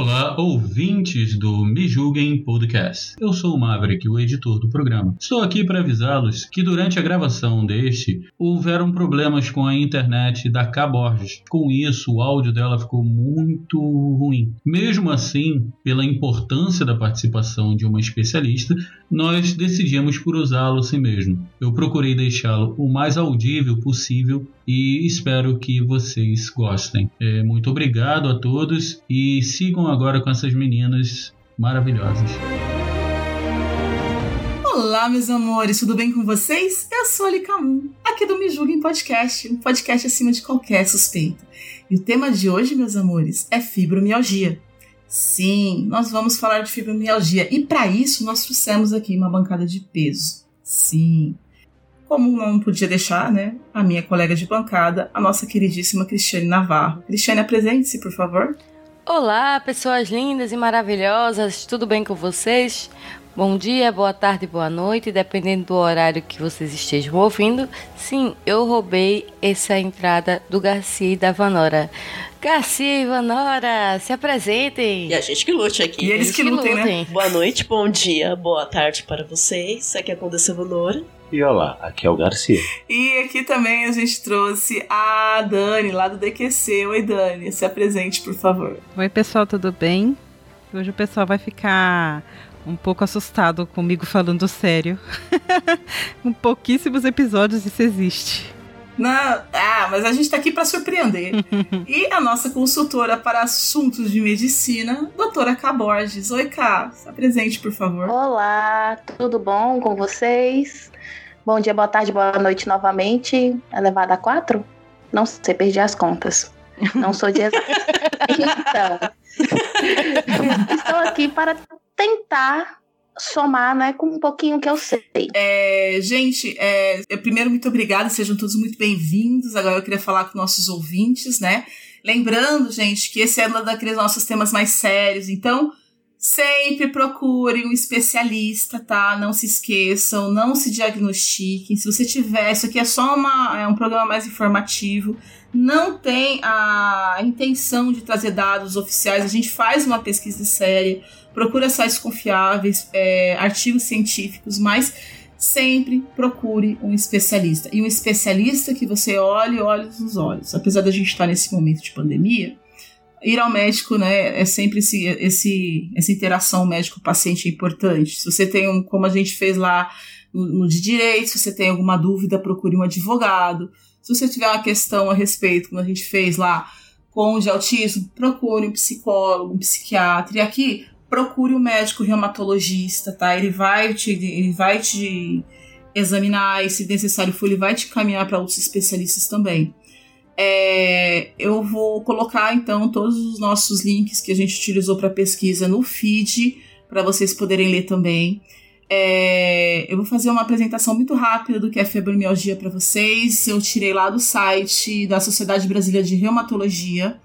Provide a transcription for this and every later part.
Olá, ouvintes do Me Julguem Podcast. Eu sou o Maverick, o editor do programa. Estou aqui para avisá-los que durante a gravação deste houveram problemas com a internet da K Borges. Com isso, o áudio dela ficou muito ruim. Mesmo assim, pela importância da participação de uma especialista, nós decidimos por usá-lo assim mesmo. Eu procurei deixá-lo o mais audível possível e espero que vocês gostem. É, muito obrigado a todos e sigam agora com essas meninas maravilhosas. Olá, meus amores, tudo bem com vocês? Eu sou a Licamun, aqui do Me Julguem Podcast, um podcast acima de qualquer suspeita. E o tema de hoje, meus amores, é fibromialgia. Sim, nós vamos falar de fibromialgia e para isso nós trouxemos aqui uma bancada de peso. Sim, como não podia deixar, né? A minha colega de bancada, a nossa queridíssima Cristiane Navarro. Cristiane, apresente-se, por favor. Olá, pessoas lindas e maravilhosas, tudo bem com vocês? Bom dia, boa tarde, boa noite, dependendo do horário que vocês estejam ouvindo. Sim, eu roubei essa entrada do Garcia e da Vanora. Garcia e Vanora, se apresentem! E a gente que lute aqui. E eles que lutem, né? Boa noite, bom dia, boa tarde para vocês. Aqui é a Condessa Vanora. E olá, aqui é o Garcia. E aqui também a gente trouxe a Dani, lá do DQC. Oi, Dani, se apresente, por favor. Oi, pessoal, tudo bem? Hoje o pessoal vai ficar um pouco assustado comigo falando sério. Com pouquíssimos episódios isso existe. Não, ah, mas a gente tá aqui para surpreender. e a nossa consultora para assuntos de medicina, doutora K. Borges. Oi, K, se apresente, por favor. Olá, tudo bom com vocês? Bom dia, boa tarde, boa noite novamente. Elevada a quatro? Não sei, perdi as contas. Não sou de então, estou aqui para tentar somar né, com um pouquinho que eu sei. É, gente, é, primeiro, muito obrigada, sejam todos muito bem-vindos. Agora eu queria falar com nossos ouvintes, né? Lembrando, gente, que esse é um daqueles nossos temas mais sérios, então sempre procure um especialista, tá? Não se esqueçam, não se diagnostiquem. Se você tiver, isso aqui é só uma, é um programa mais informativo. Não tem a intenção de trazer dados oficiais. A gente faz uma pesquisa séria, procura sites confiáveis, é, artigos científicos, mas sempre procure um especialista. E um especialista que você olhe olhos nos olhos. Apesar da gente estar nesse momento de pandemia, ir ao médico, né, é sempre esse, esse, essa interação médico-paciente é importante. Se você tem um, como a gente fez lá no, no, de direito, se você tem alguma dúvida, procure um advogado. Se você tiver uma questão a respeito, como a gente fez lá com o de autismo, procure um psicólogo, um psiquiatra. E aqui, procure um médico reumatologista, tá? Ele vai te, ele vai te examinar e, se necessário for, ele vai te caminhar para outros especialistas também. É, eu vou colocar então todos os nossos links que a gente utilizou para pesquisa no feed para vocês poderem ler também. É, eu vou fazer uma apresentação muito rápida do que é fibromialgia para vocês. Eu tirei lá do site da Sociedade Brasileira de Reumatologia,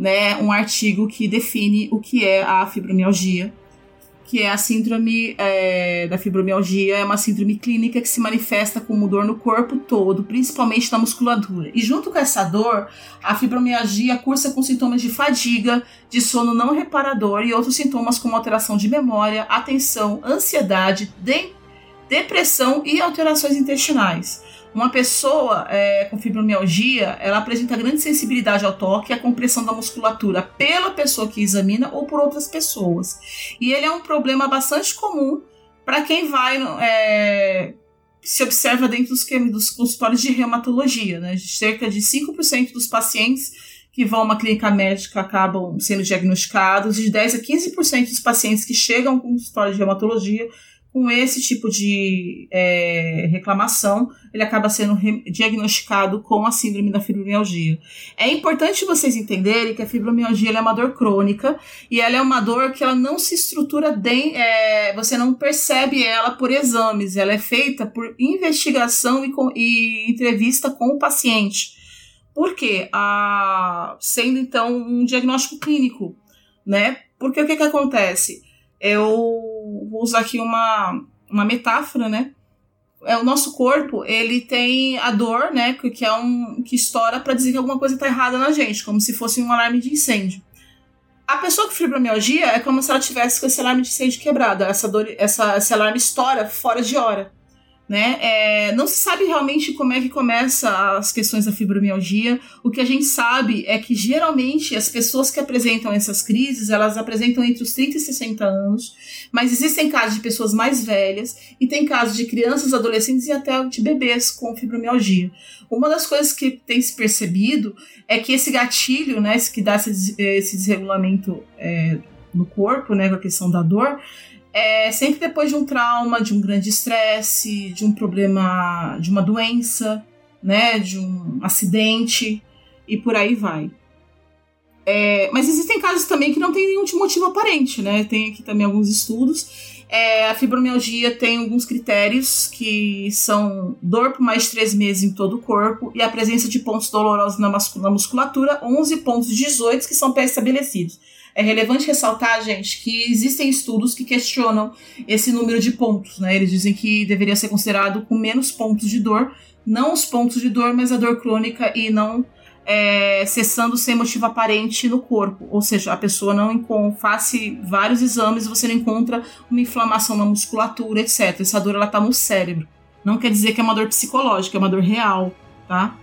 né, um artigo que define o que é a fibromialgia que é a síndrome é, da fibromialgia, é uma síndrome clínica que se manifesta como dor no corpo todo, principalmente na musculatura. E junto com essa dor, a fibromialgia cursa com sintomas de fadiga, de sono não reparador e outros sintomas como alteração de memória, atenção, ansiedade, de depressão e alterações intestinais. Uma pessoa é, com fibromialgia, ela apresenta grande sensibilidade ao toque e à compressão da musculatura pela pessoa que examina ou por outras pessoas. E ele é um problema bastante comum para quem vai é, se observa dentro dos, dos consultórios de reumatologia. Né? Cerca de 5% dos pacientes que vão a uma clínica médica acabam sendo diagnosticados, de 10 a 15% dos pacientes que chegam com consultório de reumatologia com esse tipo de é, reclamação, ele acaba sendo diagnosticado com a síndrome da fibromialgia. É importante vocês entenderem que a fibromialgia é uma dor crônica e ela é uma dor que ela não se estrutura, de, é, você não percebe ela por exames, ela é feita por investigação e, com, e entrevista com o paciente. Por quê? A, sendo então um diagnóstico clínico, né? Porque o que, que acontece? Eu vou usar aqui uma, uma metáfora, né? É, o nosso corpo, ele tem a dor, né? Que é um que estoura para dizer que alguma coisa está errada na gente, como se fosse um alarme de incêndio. A pessoa com fibromialgia é como se ela tivesse com esse alarme de incêndio quebrado. Essa dor, essa, esse alarme estoura fora de hora né? É, não se sabe realmente como é que começa as questões da fibromialgia. O que a gente sabe é que geralmente as pessoas que apresentam essas crises, elas apresentam entre os 30 e 60 anos, mas existem casos de pessoas mais velhas e tem casos de crianças, adolescentes e até de bebês com fibromialgia. Uma das coisas que tem se percebido é que esse gatilho, né, que dá esse, esse desregulamento é, no corpo, né, com a questão da dor, é sempre depois de um trauma, de um grande estresse, de um problema, de uma doença, né, de um acidente e por aí vai. É, mas existem casos também que não tem nenhum motivo aparente, né? Tem aqui também alguns estudos. É, a fibromialgia tem alguns critérios que são dor por mais de três meses em todo o corpo e a presença de pontos dolorosos na, musculatura, 11 pontos 18 que são pré-estabelecidos. É relevante ressaltar, gente, que existem estudos que questionam esse número de pontos, né? Eles dizem que deveria ser considerado com menos pontos de dor, não os pontos de dor, mas a dor crônica e não é, cessando sem motivo aparente no corpo. Ou seja, a pessoa não faz vários exames e você não encontra uma inflamação na musculatura, etc. Essa dor ela tá no cérebro. Não quer dizer que é uma dor psicológica, é uma dor real, tá?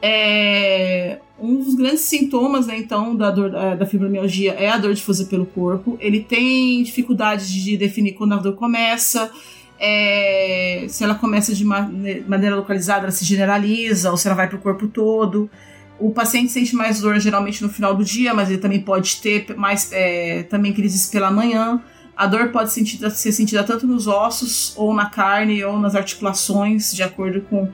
É, um dos grandes sintomas, né, então, da dor é, da fibromialgia é a dor difusa pelo corpo. Ele tem dificuldade de definir quando a dor começa. É, se ela começa de maneira localizada, ela se generaliza, ou se ela vai para o corpo todo. O paciente sente mais dor geralmente no final do dia, mas ele também pode ter mais é, também crises pela manhã. A dor pode ser sentida tanto nos ossos, ou na carne, ou nas articulações, de acordo com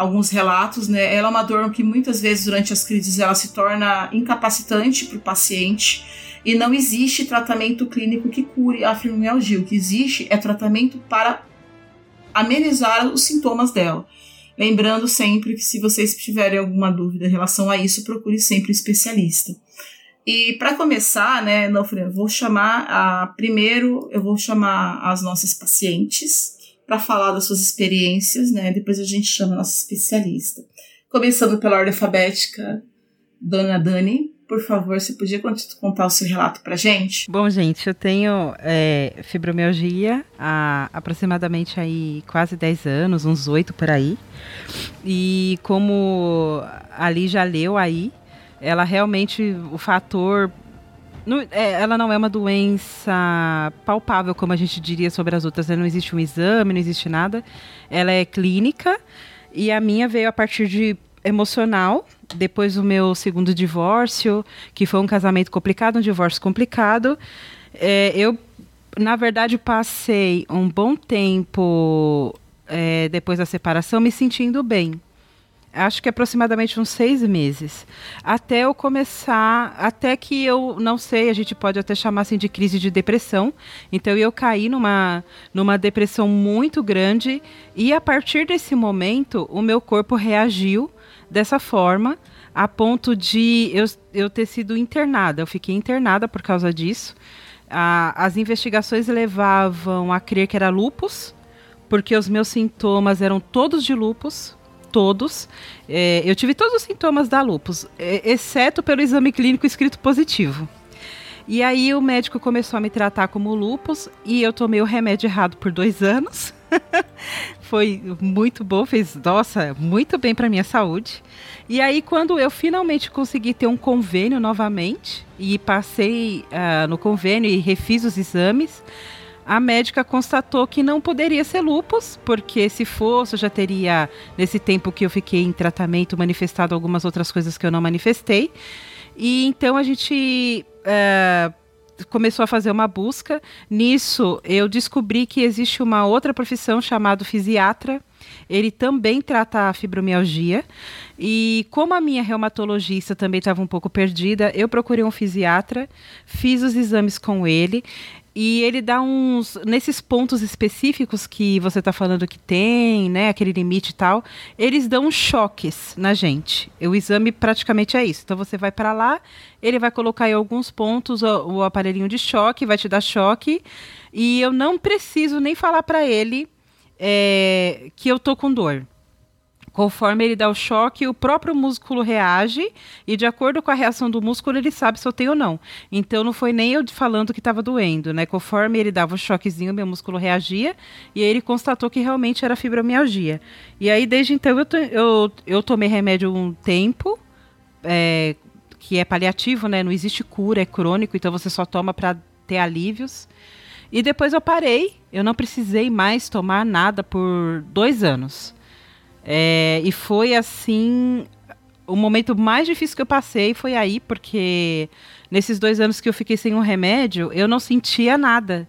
alguns relatos, né? Ela é uma dor que muitas vezes durante as crises ela se torna incapacitante para o paciente e não existe tratamento clínico que cure a fibromialgia. O que existe é tratamento para amenizar os sintomas dela. Lembrando sempre que se vocês tiverem alguma dúvida em relação a isso, procure sempre um especialista. E para começar, né, eu vou chamar a primeiro, eu vou chamar as nossas pacientes para falar das suas experiências, né? Depois a gente chama a nossa especialista. Começando pela ordem alfabética, Dona Dani, por favor, você podia contar o seu relato para gente? Bom, gente, eu tenho é, fibromialgia há aproximadamente aí quase 10 anos, uns 8 por aí. E como ali já leu aí, ela realmente, o fator não, é, ela não é uma doença palpável, como a gente diria sobre as outras. Né? Não existe um exame, não existe nada. Ela é clínica. E a minha veio a partir de emocional, depois do meu segundo divórcio, que foi um casamento complicado, um divórcio complicado. É, eu, na verdade, passei um bom tempo é, depois da separação me sentindo bem acho que aproximadamente uns seis meses, até eu começar, até que eu não sei, a gente pode até chamar assim de crise de depressão. Então eu caí numa, numa depressão muito grande e a partir desse momento o meu corpo reagiu dessa forma a ponto de eu, eu ter sido internada. Eu fiquei internada por causa disso. as investigações levavam a crer que era lupus, porque os meus sintomas eram todos de lupus todos. É, eu tive todos os sintomas da lupus, é, exceto pelo exame clínico escrito positivo. E aí o médico começou a me tratar como lupus e eu tomei o remédio errado por dois anos. Foi muito bom, fez, nossa, muito bem para minha saúde. E aí quando eu finalmente consegui ter um convênio novamente e passei uh, no convênio e refiz os exames, a médica constatou que não poderia ser lupus, porque se fosse, eu já teria, nesse tempo que eu fiquei em tratamento, manifestado algumas outras coisas que eu não manifestei. E então a gente. É, começou a fazer uma busca. Nisso, eu descobri que existe uma outra profissão chamada fisiatra. Ele também trata a fibromialgia. E como a minha reumatologista também estava um pouco perdida, eu procurei um fisiatra, fiz os exames com ele. E ele dá uns. Nesses pontos específicos que você está falando que tem, né? Aquele limite e tal, eles dão choques na gente. O exame praticamente é isso. Então você vai para lá, ele vai colocar em alguns pontos o, o, aparelhinho de choque, vai te dar choque. E eu não preciso nem falar para ele é, que eu tô com dor. Conforme ele dá o choque, o próprio músculo reage e, de acordo com a reação do músculo, ele sabe se eu tenho ou não. Então, não foi nem eu falando que estava doendo, né? Conforme ele dava o choquezinho, meu músculo reagia e ele constatou que realmente era fibromialgia. E aí, desde então, eu, eu, eu tomei remédio um tempo, é, que é paliativo, né? Não existe cura, é crônico, então você só toma para ter alívios. E depois eu parei, eu não precisei mais tomar nada por dois anos. É, e foi assim. O momento mais difícil que eu passei foi aí, porque nesses dois anos que eu fiquei sem um remédio, eu não sentia nada.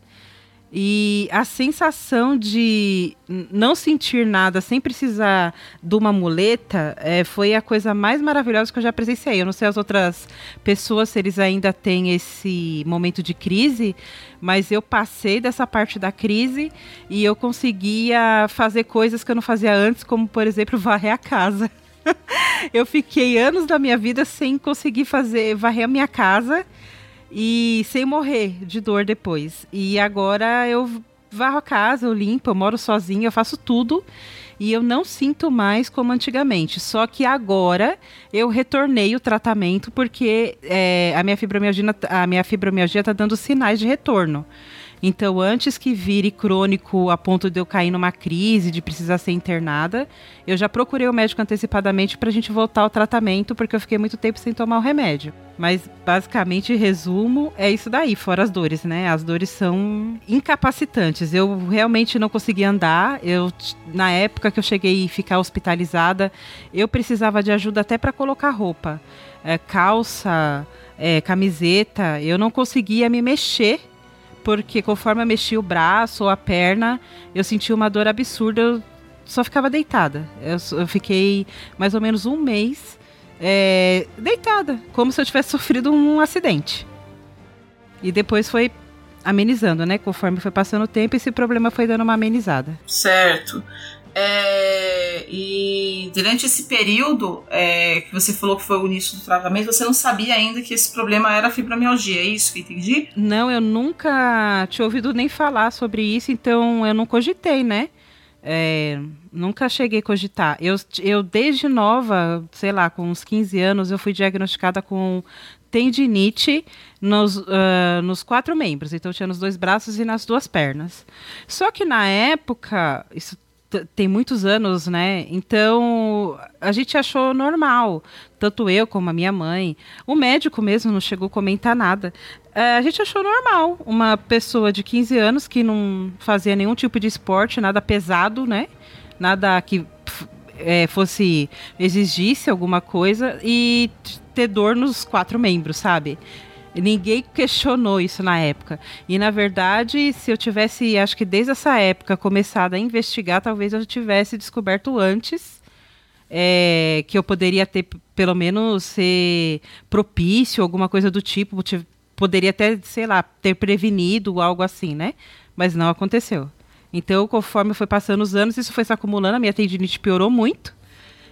E a sensação de não sentir nada sem precisar de uma muleta é, foi a coisa mais maravilhosa que eu já presenciei. Eu não sei as outras pessoas se eles ainda têm esse momento de crise, mas eu passei dessa parte da crise e eu conseguia fazer coisas que eu não fazia antes, como por exemplo varrer a casa. eu fiquei anos da minha vida sem conseguir fazer varrer a minha casa e sem morrer de dor depois. E agora eu varro a casa, eu limpo, eu moro sozinha, eu faço tudo e eu não sinto mais como antigamente. Só que agora eu retornei o tratamento porque é, a minha fibromialgia a minha fibromialgia está dando sinais de retorno. Então, antes que vire crônico a ponto de eu cair numa crise, de precisar ser internada, eu já procurei o médico antecipadamente para a gente voltar ao tratamento, porque eu fiquei muito tempo sem tomar o remédio. Mas, basicamente, resumo, é isso daí, fora as dores, né? As dores são incapacitantes. Eu realmente não conseguia andar. Eu, na época que eu cheguei a ficar hospitalizada, eu precisava de ajuda até para colocar roupa. É, calça, é, camiseta, eu não conseguia me mexer porque conforme eu mexia o braço ou a perna, eu sentia uma dor absurda, eu só ficava deitada. Eu, eu fiquei mais ou menos um mês é, deitada, como se eu tivesse sofrido um acidente. E depois foi amenizando, né? Conforme foi passando o tempo, esse problema foi dando uma amenizada. Certo. É, e durante esse período é, que você falou que foi o início do tratamento, você não sabia ainda que esse problema era fibromialgia, é isso que entendi? Não, eu nunca tinha ouvido nem falar sobre isso, então eu não cogitei, né? É, nunca cheguei a cogitar. Eu, eu, desde nova, sei lá, com uns 15 anos, eu fui diagnosticada com tendinite nos, uh, nos quatro membros. Então, eu tinha nos dois braços e nas duas pernas. Só que na época, isso tem muitos anos, né? Então a gente achou normal, tanto eu como a minha mãe. O médico mesmo não chegou a comentar nada. É, a gente achou normal uma pessoa de 15 anos que não fazia nenhum tipo de esporte, nada pesado, né? Nada que é, fosse exigisse alguma coisa e ter dor nos quatro membros, sabe? Ninguém questionou isso na época. E na verdade, se eu tivesse, acho que desde essa época, começado a investigar, talvez eu tivesse descoberto antes é, que eu poderia ter, pelo menos, ser propício, alguma coisa do tipo. Poderia até, sei lá, ter prevenido algo assim, né? Mas não aconteceu. Então, conforme foi passando os anos, isso foi se acumulando, a minha tendinite piorou muito.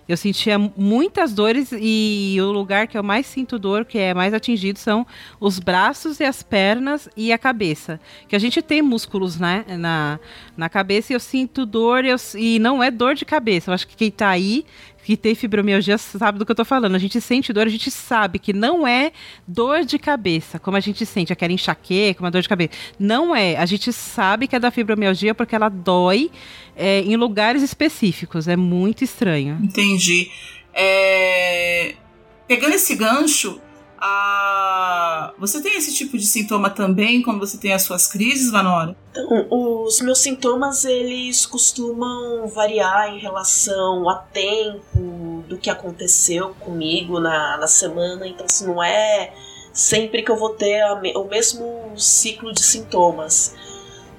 Eu sentia muitas dores e o lugar que eu mais sinto dor, que é mais atingido, são os braços e as pernas e a cabeça. Que a gente tem músculos né, na, na cabeça e eu sinto dor eu, e não é dor de cabeça. Eu acho que quem está aí que tem fibromialgia sabe do que eu tô falando. A gente sente dor, a gente sabe que não é dor de cabeça, como a gente sente aquela enxaqueca, uma dor de cabeça. Não é. A gente sabe que é da fibromialgia porque ela dói é, em lugares específicos. É muito estranho. Entendi. É... Pegando esse gancho, a... Você tem esse tipo de sintoma também quando você tem as suas crises, Vanora? Então, os meus sintomas eles costumam variar em relação a tempo do que aconteceu comigo na, na semana, então se assim, não é sempre que eu vou ter o mesmo ciclo de sintomas.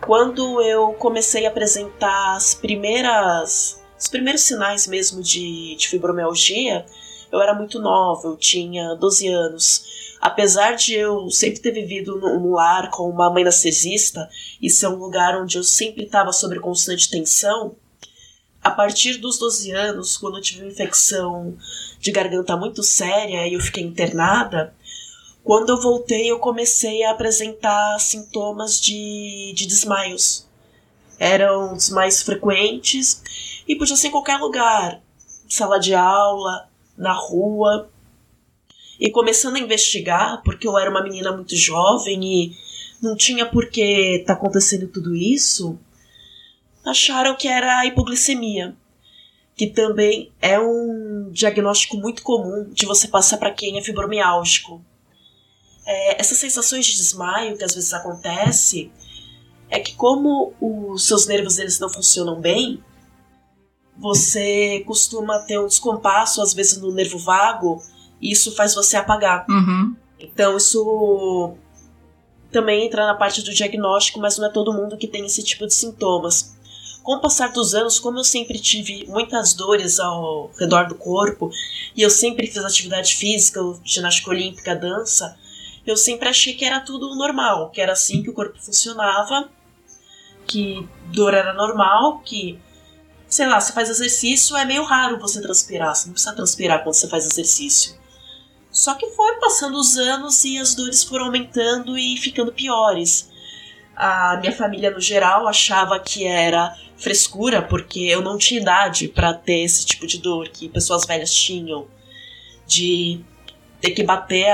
Quando eu comecei a apresentar as primeiras os primeiros sinais mesmo de, de fibromialgia, eu era muito nova, eu tinha 12 anos. Apesar de eu sempre ter vivido num lar com uma mãe narcisista, e ser um lugar onde eu sempre estava sob constante tensão, a partir dos 12 anos, quando eu tive uma infecção de garganta muito séria e eu fiquei internada, quando eu voltei eu comecei a apresentar sintomas de, de desmaios. Eram os mais frequentes e podia ser em qualquer lugar, sala de aula, na rua. E começando a investigar, porque eu era uma menina muito jovem e não tinha por que estar tá acontecendo tudo isso, acharam que era hipoglicemia, que também é um diagnóstico muito comum de você passar para quem é fibromiálgico. É, essas sensações de desmaio que às vezes acontece é que como os seus nervos eles não funcionam bem, você costuma ter um descompasso, às vezes, no nervo vago, e isso faz você apagar. Uhum. Então, isso também entra na parte do diagnóstico, mas não é todo mundo que tem esse tipo de sintomas. Com o passar dos anos, como eu sempre tive muitas dores ao redor do corpo, e eu sempre fiz atividade física, ginástica olímpica, dança, eu sempre achei que era tudo normal, que era assim que o corpo funcionava, que dor era normal, que sei lá, você faz exercício, é meio raro você transpirar. Você não precisa transpirar quando você faz exercício. Só que foi passando os anos e as dores foram aumentando e ficando piores. A minha família, no geral, achava que era frescura, porque eu não tinha idade para ter esse tipo de dor que pessoas velhas tinham. De ter que bater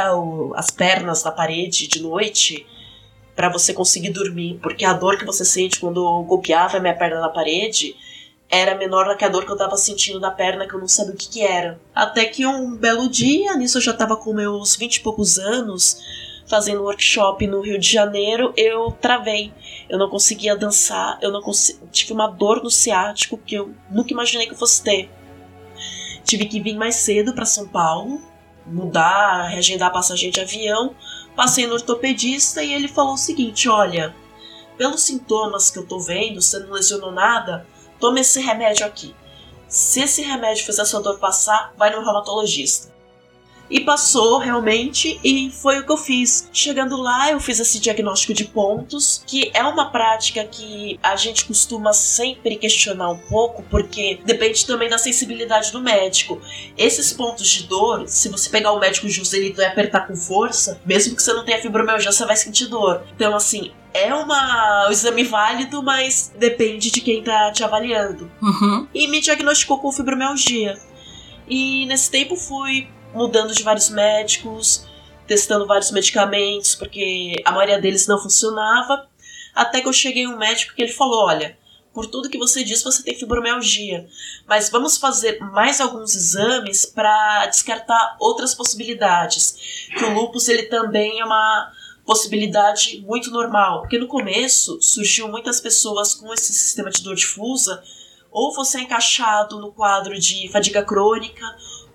as pernas na parede de noite para você conseguir dormir, porque a dor que você sente quando golpeava a minha perna na parede era menor do que a dor que eu tava sentindo na perna, que eu não sabia o que, que era. Até que um belo dia, nisso eu já tava com meus vinte e poucos anos, fazendo workshop no Rio de Janeiro, eu travei. Eu não conseguia dançar, eu não consegui, tive uma dor no ciático que eu nunca imaginei que eu fosse ter. Tive que vir mais cedo para São Paulo, mudar, reagendar a passagem de avião. Passei no ortopedista e ele falou o seguinte: olha, pelos sintomas que eu tô vendo, você não lesionou nada, tome esse remédio aqui. Se esse remédio fizer sua dor passar, vai no reumatologista. E passou realmente, e foi o que eu fiz. Chegando lá, eu fiz esse diagnóstico de pontos, que é uma prática que a gente costuma sempre questionar um pouco, porque depende também da sensibilidade do médico. Esses pontos de dor, se você pegar o médico Joselito e apertar com força, mesmo que você não tenha fibromialgia, você vai sentir dor. Então, assim, é uma, um exame válido, mas depende de quem tá te avaliando. Uhum. E me diagnosticou com fibromialgia. E nesse tempo fui mudando de vários médicos, testando vários medicamentos, porque a maioria deles não funcionava. Até que eu cheguei em um médico que ele falou: olha, por tudo que você diz, você tem fibromialgia. Mas vamos fazer mais alguns exames para descartar outras possibilidades. Que o lúpus ele também é uma possibilidade muito normal, porque no começo surgiu muitas pessoas com esse sistema de dor difusa, ou você é encaixado no quadro de fadiga crônica,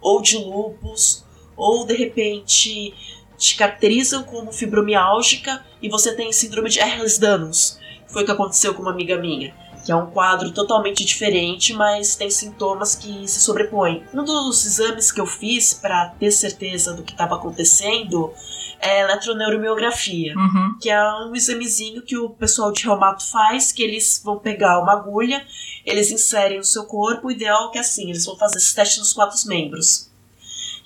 ou de lúpus, ou de repente te caracterizam como fibromiálgica e você tem síndrome de Ehlers-Danlos. Foi o que aconteceu com uma amiga minha, que é um quadro totalmente diferente, mas tem sintomas que se sobrepõem. Um dos exames que eu fiz para ter certeza do que estava acontecendo é eletroneuromiografia, uhum. que é um examezinho que o pessoal de reumato faz, que eles vão pegar uma agulha, eles inserem no seu corpo, o ideal é que assim, eles vão fazer esse teste nos quatro membros.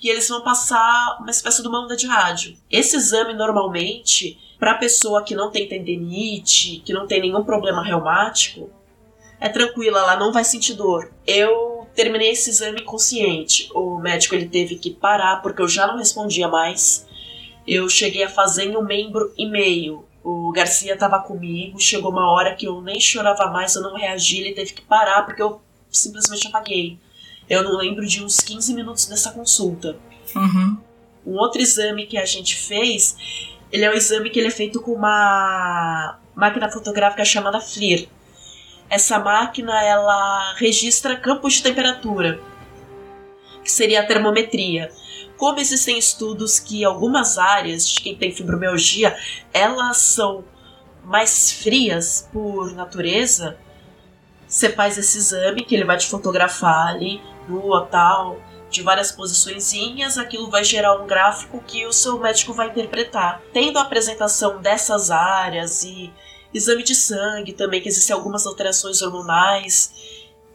E eles vão passar uma espécie de uma onda de rádio. Esse exame, normalmente, para pessoa que não tem tendinite, que não tem nenhum problema reumático, é tranquila, ela não vai sentir dor. Eu terminei esse exame consciente. O médico ele teve que parar porque eu já não respondia mais eu cheguei a fazer em um membro e meio. O Garcia estava comigo, chegou uma hora que eu nem chorava mais, eu não reagi, ele teve que parar porque eu simplesmente apaguei. Eu não lembro de uns 15 minutos dessa consulta. Uhum. Um outro exame que a gente fez, ele é um exame que ele é feito com uma máquina fotográfica chamada FLIR. Essa máquina ela registra campos de temperatura, que seria a termometria. como existem estudos que algumas áreas de quem tem fibromialgia, elas são mais frias por natureza, você faz esse exame que ele vai te fotografar ali, nua, tal, de várias posiçõezinhas, aquilo vai gerar um gráfico que o seu médico vai interpretar. Tendo a apresentação dessas áreas e exame de sangue também, que existem algumas alterações hormonais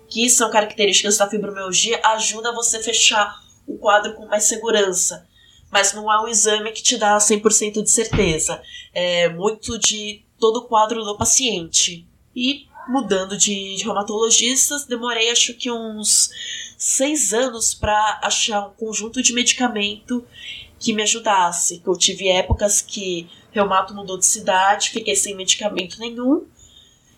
que são características da fibromialgia, ajuda você a fechar o quadro com mais segurança. Mas não é um exame que te dá 100% de certeza. É muito de todo o quadro do paciente. E mudando de, de reumatologistas, demorei acho que uns seis anos para achar um conjunto de medicamento que me ajudasse. Eu tive épocas que reumato mudou de cidade, fiquei sem medicamento nenhum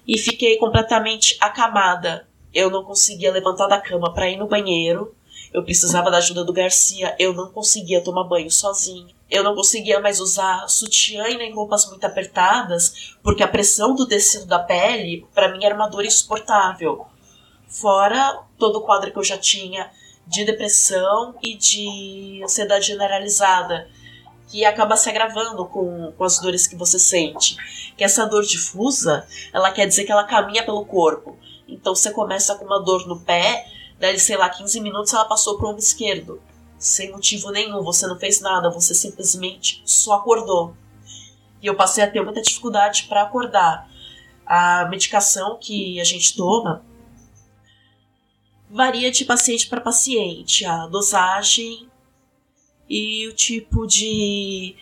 e fiquei completamente acamada. Eu não conseguia levantar da cama para ir no banheiro. Eu precisava da ajuda do Garcia, eu não conseguia tomar banho sozinho. Eu não conseguia mais usar sutiã e nem roupas muito apertadas, porque a pressão do tecido da pele, para mim, era uma dor insuportável. Fora todo o quadro que eu já tinha de depressão e de ansiedade generalizada, que acaba se agravando com, com as dores que você sente. Que essa dor difusa, ela quer dizer que ela caminha pelo corpo. Então você começa com uma dor no pé, Daí, sei lá, 15 minutos ela passou pro ombro esquerdo. Sem motivo nenhum, você não fez nada, você simplesmente só acordou. E eu passei a ter muita dificuldade para acordar. A medicação que a gente toma varia de paciente para paciente, a dosagem e o tipo de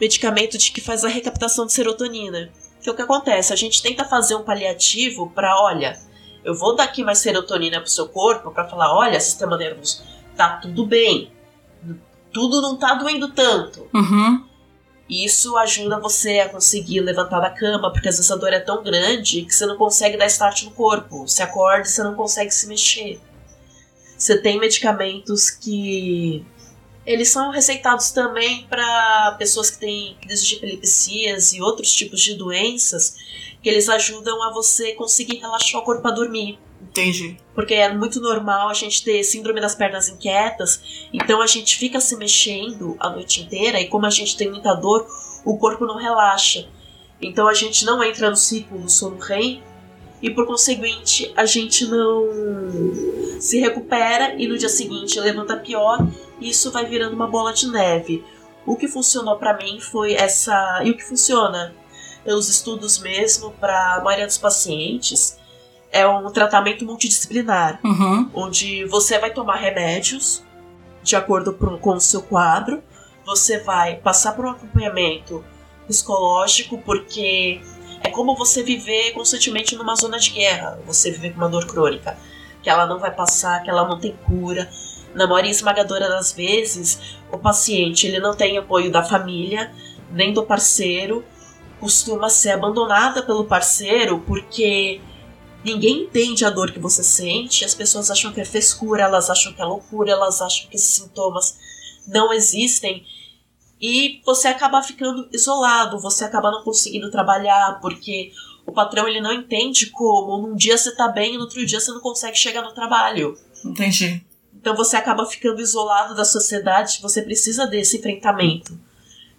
medicamento de que faz a recaptação de serotonina. Que é o que acontece, a gente tenta fazer um paliativo para, olha, eu vou dar aqui mais serotonina pro seu corpo para falar, olha, sistema nervoso, tá tudo bem. Tudo não tá doendo tanto. Uhum. Isso ajuda você a conseguir levantar da cama, porque às vezes a dor é tão grande que você não consegue dar start no corpo. Você acorda e você não consegue se mexer. Você tem medicamentos que eles são receitados também para pessoas que têm crises de epilepsias e outros tipos de doenças que eles ajudam a você conseguir relaxar o corpo para dormir. Entendi. Porque é muito normal a gente ter síndrome das pernas inquietas, então a gente fica se mexendo a noite inteira e como a gente tem muita dor, o corpo não relaxa. Então a gente não entra no ciclo do sono REM e por conseguinte a gente não se recupera e no dia seguinte levanta pior e isso vai virando uma bola de neve. O que funcionou para mim foi essa. E o que funciona pelos estudos mesmo para a maioria dos pacientes, é um tratamento multidisciplinar, uhum. onde você vai tomar remédios de acordo com o seu quadro, você vai passar por um acompanhamento psicológico, porque é como você viver constantemente numa zona de guerra, você viver com uma dor crônica, que ela não vai passar, que ela não tem cura. Na maioria esmagadora das vezes, o paciente ele não tem apoio da família, nem do parceiro, costuma ser abandonada pelo parceiro porque ninguém entende a dor que você sente, as pessoas acham que é frescura, elas acham que é loucura, elas acham que esses sintomas não existem e você acaba ficando isolado, você acaba não conseguindo trabalhar porque o patrão ele não entende como num dia você tá bem e no outro dia você não consegue chegar no trabalho. Entendi. Então você acaba ficando isolado da sociedade, você precisa desse enfrentamento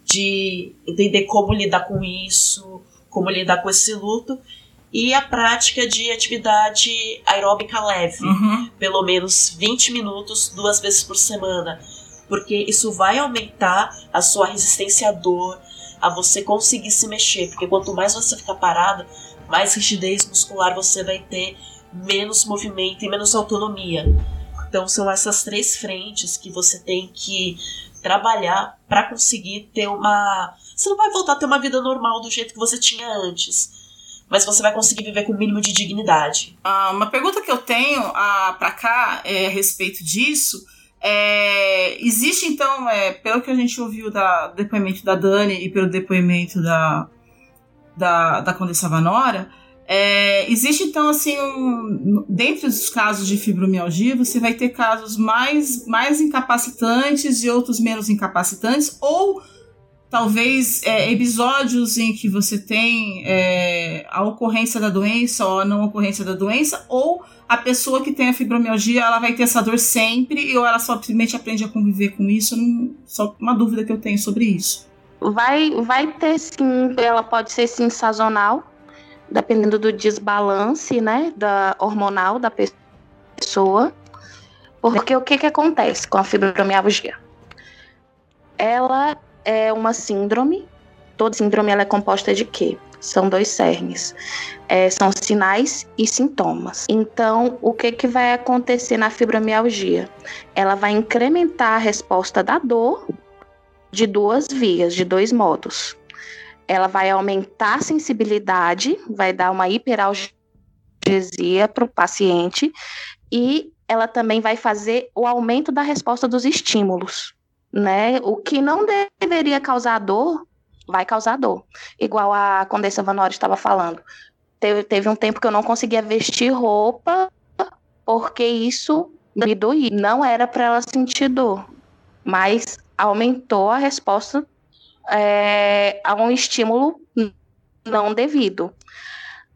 de entender como lidar com isso, como lidar com esse luto e a prática de atividade aeróbica leve, uhum. pelo menos 20 minutos duas vezes por semana, porque isso vai aumentar a sua resistência à dor, a você conseguir se mexer, porque quanto mais você ficar parado, mais rigidez muscular você vai ter, menos movimento e menos autonomia. Então são essas três frentes que você tem que trabalhar para conseguir ter uma. Você não vai voltar a ter uma vida normal do jeito que você tinha antes. Mas você vai conseguir viver com o mínimo de dignidade. Ah, uma pergunta que eu tenho ah, para cá é, a respeito disso. É, existe então, é, pelo que a gente ouviu da, depoimento da Dani e pelo depoimento da, da, da Condessa Vanora, é, existe então assim um, dentro dos casos de fibromialgia você vai ter casos mais mais incapacitantes e outros menos incapacitantes ou talvez é, episódios em que você tem é, a ocorrência da doença ou a não ocorrência da doença, ou a pessoa que tem a fibromialgia ela vai ter essa dor sempre ou ela simplesmente aprende a conviver com isso? Não, só uma dúvida que eu tenho sobre isso. Vai, vai ter sim, ela pode ser sim sazonal, dependendo do desbalance, né, da hormonal da pessoa. Porque o que que acontece com a fibromialgia? Ela é uma síndrome. Toda síndrome ela é composta de quê? São dois cernes. É, são sinais e sintomas. Então, o que, que vai acontecer na fibromialgia? Ela vai incrementar a resposta da dor de duas vias, de dois modos. Ela vai aumentar a sensibilidade, vai dar uma hiperalgesia para o paciente e ela também vai fazer o aumento da resposta dos estímulos né? O que não deveria causar dor, vai causar dor. Igual a Condessa Vanori estava falando. Teve, teve um tempo que eu não conseguia vestir roupa porque isso me doía. Não era para ela sentir dor, mas aumentou a resposta é, a um estímulo não devido.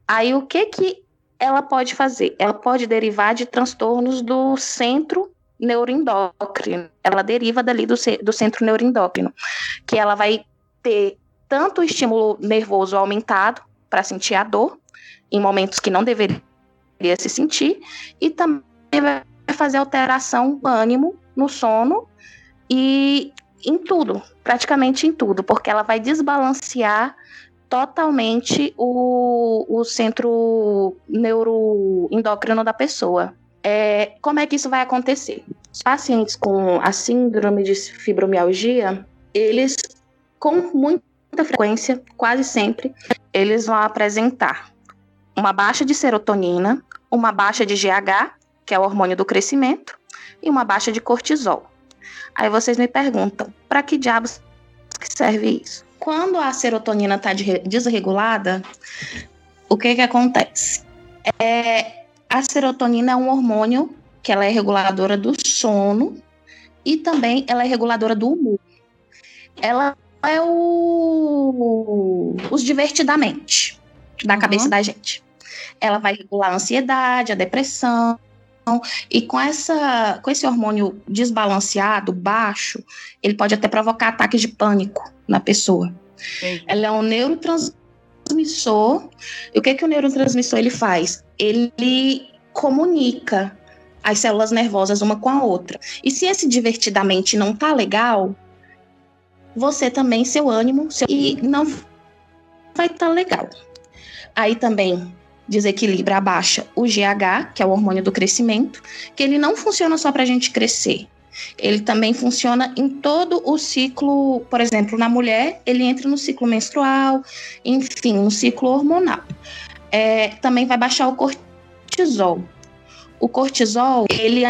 Aí o que que ela pode fazer? Ela pode derivar de transtornos do centro neuroendócrino. Ela deriva dali do, do centro neuroendócrino, que ela vai ter tanto o estímulo nervoso aumentado para sentir a dor em momentos que não deveria se sentir e também vai fazer alteração no ânimo, no sono e em tudo, praticamente em tudo, porque ela vai desbalancear totalmente o, o centro neuroendócrino da pessoa. É, como é que isso vai acontecer? Os pacientes com a síndrome de fibromialgia, eles, com muita frequência, quase sempre, eles vão apresentar uma baixa de serotonina, uma baixa de GH, que é o hormônio do crescimento, e uma baixa de cortisol. Aí vocês me perguntam, para que diabos serve isso? Quando a serotonina está desregulada, o que que acontece? É, a serotonina é um hormônio que ela é reguladora do sono e também ela é reguladora do humor. Ela é o os divertidamente da uhum. cabeça da gente. Ela vai regular a ansiedade, a depressão, e com essa com esse hormônio desbalanceado, baixo, ele pode até provocar ataques de pânico na pessoa. Entendi. Ela é um neurotransmissor. E o que que o neurotransmissor ele faz? ele comunica as células nervosas uma com a outra. E se esse divertidamente não tá legal, você também, seu ânimo, seu... e não vai estar tá legal. Aí também desequilibra, abaixa o GH, que é o hormônio do crescimento, que ele não funciona só para a gente crescer. Ele também funciona em todo o ciclo, por exemplo, na mulher, ele entra no ciclo menstrual, enfim, no ciclo hormonal é, também vai baixar o cortisol. O cortisol, ele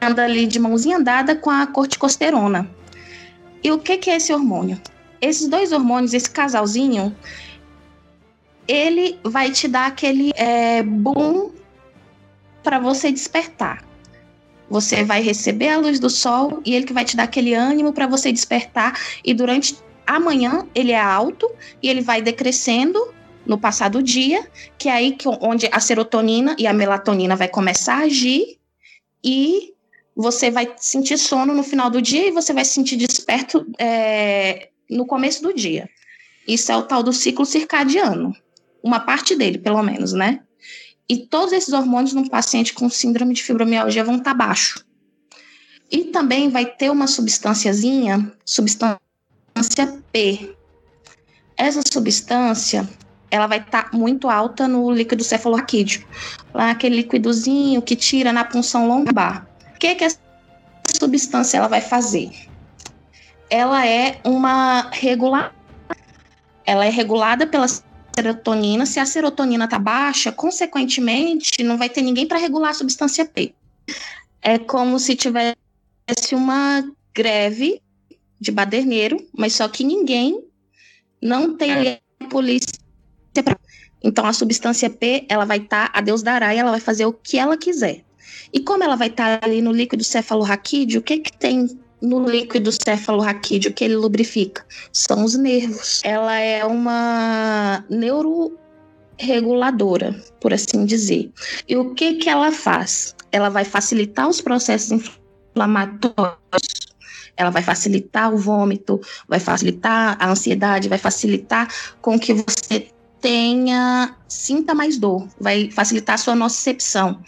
anda ali de mãozinha dada com a corticosterona. E o que, que é esse hormônio? Esses dois hormônios, esse casalzinho, ele vai te dar aquele é, boom para você despertar. Você vai receber a luz do sol e ele que vai te dar aquele ânimo para você despertar. E durante a manhã ele é alto e ele vai decrescendo no passar do dia, que é aí que, onde a serotonina e a melatonina vai começar a agir e você vai sentir sono no final do dia e você vai se sentir desperto é, no começo do dia. Isso é o tal do ciclo circadiano. Uma parte dele, pelo menos, né? E todos esses hormônios num paciente com síndrome de fibromialgia vão estar tá baixo. E também vai ter uma substânciazinha, substância P. Essa substância, ela vai estar tá muito alta no líquido cefalorraquídeo, lá aquele líquidozinho que tira na punção lombar. O que, que essa substância ela vai fazer? Ela é uma regular, ela é regulada pela serotonina. Se a serotonina está baixa, consequentemente, não vai ter ninguém para regular a substância P. É como se tivesse uma greve de baderneiro, mas só que ninguém não tem a polícia então a substância P, ela vai estar, tá, a Deus dará, e ela vai fazer o que ela quiser. E como ela vai estar tá ali no líquido cefalorraquídeo, o que que tem no líquido cefalorraquídeo que ele lubrifica? São os nervos. Ela é uma neuroreguladora, por assim dizer. E o que que ela faz? Ela vai facilitar os processos inflamatórios ela vai facilitar o vômito, vai facilitar a ansiedade, vai facilitar com que você tenha sinta mais dor, vai facilitar a sua nocicepção.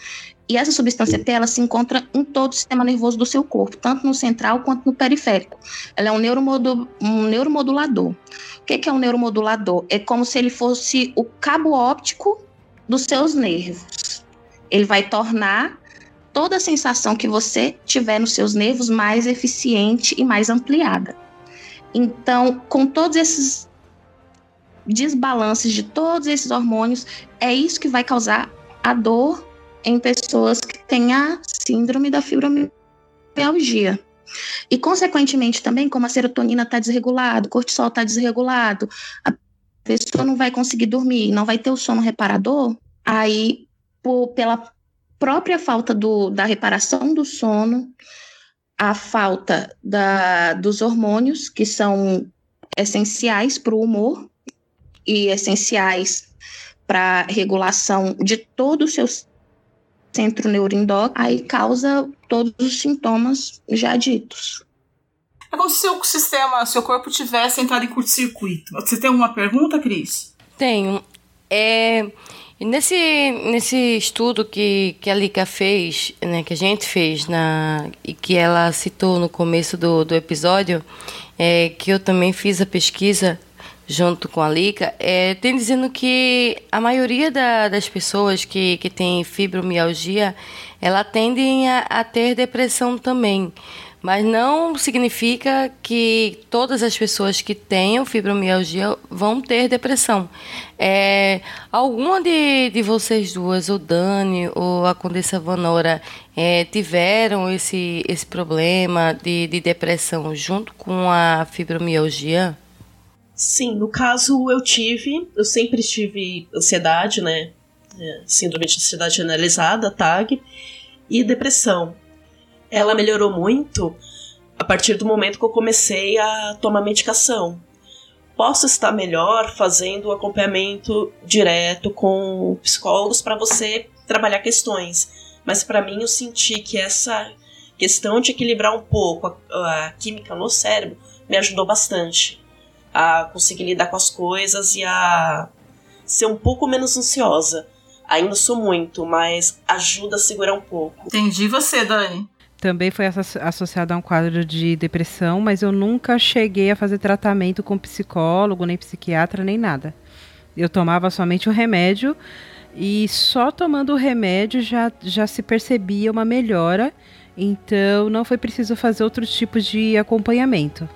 E essa substância T, ela se encontra em todo o sistema nervoso do seu corpo, tanto no central quanto no periférico. Ela é um, neuromodu um neuromodulador. O que, que é um neuromodulador? É como se ele fosse o cabo óptico dos seus nervos. Ele vai tornar toda a sensação que você tiver nos seus nervos mais eficiente e mais ampliada. Então, com todos esses desbalances de todos esses hormônios, é isso que vai causar a dor em pessoas que têm a síndrome da fibromialgia. E, consequentemente, também, como a serotonina está desregulada, o cortisol está desregulado, a pessoa não vai conseguir dormir, não vai ter o sono reparador, aí, por, pela própria falta do, da reparação do sono, a falta da, dos hormônios, que são essenciais para o humor e essenciais para regulação de todo o seu centro neuroendócrino, aí causa todos os sintomas já ditos. É como se o sistema, seu corpo tivesse entrado em curto-circuito. Você tem alguma pergunta, Cris? Tenho. É, nesse, nesse estudo que, que a Lika fez, né, que a gente fez, na, e que ela citou no começo do, do episódio, é, que eu também fiz a pesquisa junto com a Lika, é, tem dizendo que a maioria da, das pessoas que, que tem fibromialgia, ela tendem a, a ter depressão também. Mas não significa que todas as pessoas que tenham fibromialgia vão ter depressão. É, alguma de, de vocês duas, o Dani ou a Condessa Vanora, é, tiveram esse, esse problema de, de depressão junto com a fibromialgia? Sim, no caso eu tive, eu sempre tive ansiedade, né? É, síndrome de ansiedade generalizada, TAG, e depressão ela melhorou muito a partir do momento que eu comecei a tomar medicação. Posso estar melhor fazendo acompanhamento direto com psicólogos para você trabalhar questões, mas para mim eu senti que essa questão de equilibrar um pouco a, a química no cérebro me ajudou bastante a conseguir lidar com as coisas e a ser um pouco menos ansiosa. Ainda sou muito, mas ajuda a segurar um pouco. Entendi você, Dani também foi associado a um quadro de depressão, mas eu nunca cheguei a fazer tratamento com psicólogo, nem psiquiatra, nem nada. Eu tomava somente o remédio e só tomando o remédio já, já se percebia uma melhora, então não foi preciso fazer outros tipos de acompanhamento.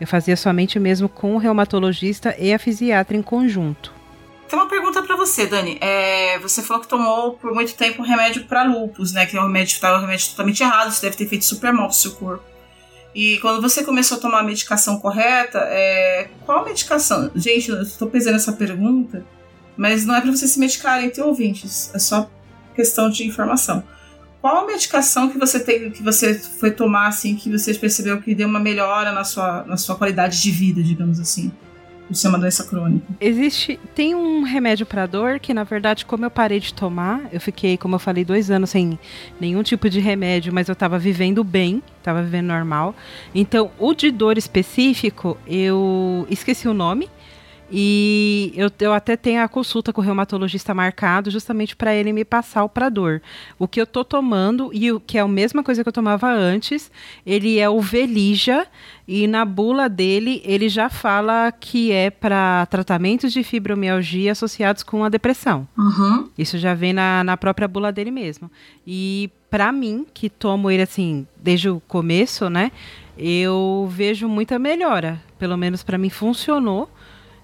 Eu fazia somente mesmo com o reumatologista e a fisiatra em conjunto. Tem uma pergunta para você, Dani. É, você falou que tomou por muito tempo um remédio para lupus, né? Que é um remédio, tá, um remédio totalmente errado, você deve ter feito super mal pro seu corpo. E quando você começou a tomar a medicação correta, é, qual medicação? Gente, eu estou pesando essa pergunta, mas não é para você se medicar entre ouvintes, é só questão de informação. Qual a medicação que você tem, que você foi tomar assim, que você percebeu que deu uma melhora na sua, na sua qualidade de vida, digamos assim? Isso é uma doença crônica. Existe. Tem um remédio para dor que, na verdade, como eu parei de tomar, eu fiquei, como eu falei, dois anos sem nenhum tipo de remédio, mas eu estava vivendo bem, estava vivendo normal. Então, o de dor específico, eu esqueci o nome. E eu, eu até tenho a consulta com o reumatologista marcado justamente para ele me passar o para dor. O que eu tô tomando, e o que é a mesma coisa que eu tomava antes, ele é o Velija, e na bula dele ele já fala que é para tratamentos de fibromialgia associados com a depressão. Uhum. Isso já vem na, na própria bula dele mesmo. E para mim, que tomo ele assim desde o começo, né? Eu vejo muita melhora. Pelo menos para mim funcionou.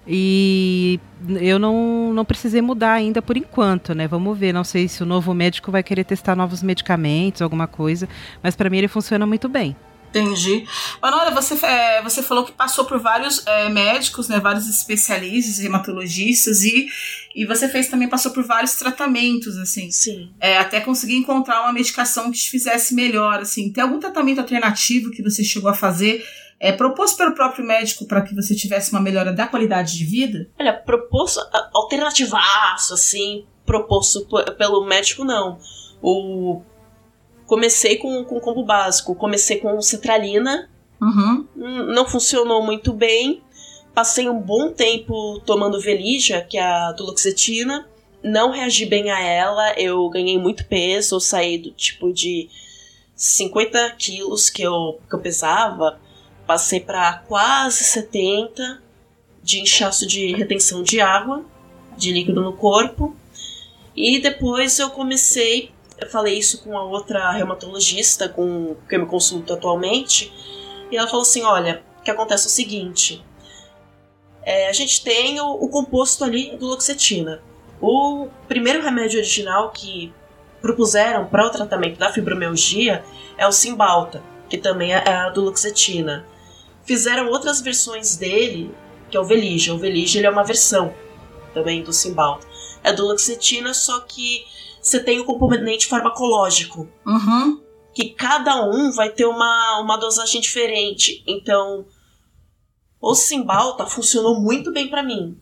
E eu não, não precisei mudar ainda por enquanto, né? Vamos ver. Não sei se o novo médico vai querer testar novos medicamentos, alguma coisa. Mas para mim ele funciona muito bem. Entendi. Manora, você, é, você falou que passou por vários é, médicos, né, vários especialistas, hematologistas, e, e você fez também, passou por vários tratamentos, assim. Sim. É, até conseguir encontrar uma medicação que te fizesse melhor, assim. Tem algum tratamento alternativo que você chegou a fazer, é, proposto pelo próprio médico para que você tivesse uma melhora da qualidade de vida? Olha, proposto, alternativaço, assim, proposto pelo médico, não. O Comecei com, com combo básico. Comecei com citralina. Uhum. Não funcionou muito bem. Passei um bom tempo tomando Velija, que é a duloxetina. Não reagi bem a ela. Eu ganhei muito peso. Eu saí do tipo de 50 quilos que eu, que eu pesava. Passei para quase 70 de inchaço de retenção de água, de líquido no corpo. E depois eu comecei eu falei isso com a outra reumatologista com que eu me consulto atualmente, e ela falou assim: olha, o que acontece é o seguinte. É, a gente tem o, o composto ali do loxetina. O primeiro remédio original que propuseram para o tratamento da fibromialgia é o Cymbalta, que também é a duloxetina. Fizeram outras versões dele, que é o Veligia. O Veligia ele é uma versão também do Cymbalta. É duloxetina, só que você tem o componente farmacológico. Uhum. Que cada um vai ter uma, uma dosagem diferente. Então, o Simbalta funcionou muito bem para mim.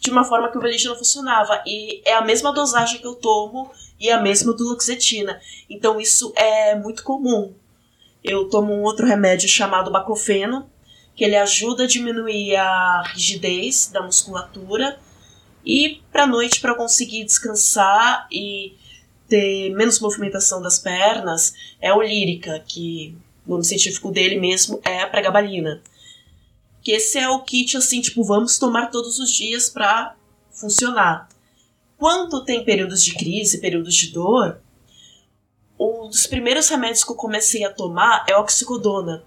De uma forma que o Velige não funcionava. E é a mesma dosagem que eu tomo e a mesma do Luxetina. Então, isso é muito comum. Eu tomo um outro remédio chamado baclofeno, que ele ajuda a diminuir a rigidez da musculatura e para noite para conseguir descansar e ter menos movimentação das pernas é o lírica, que no nome científico dele mesmo é a pregabalina. Que esse é o kit assim, tipo, vamos tomar todos os dias para funcionar. Quando tem períodos de crise, períodos de dor, um dos primeiros remédios que eu comecei a tomar é oxicodona,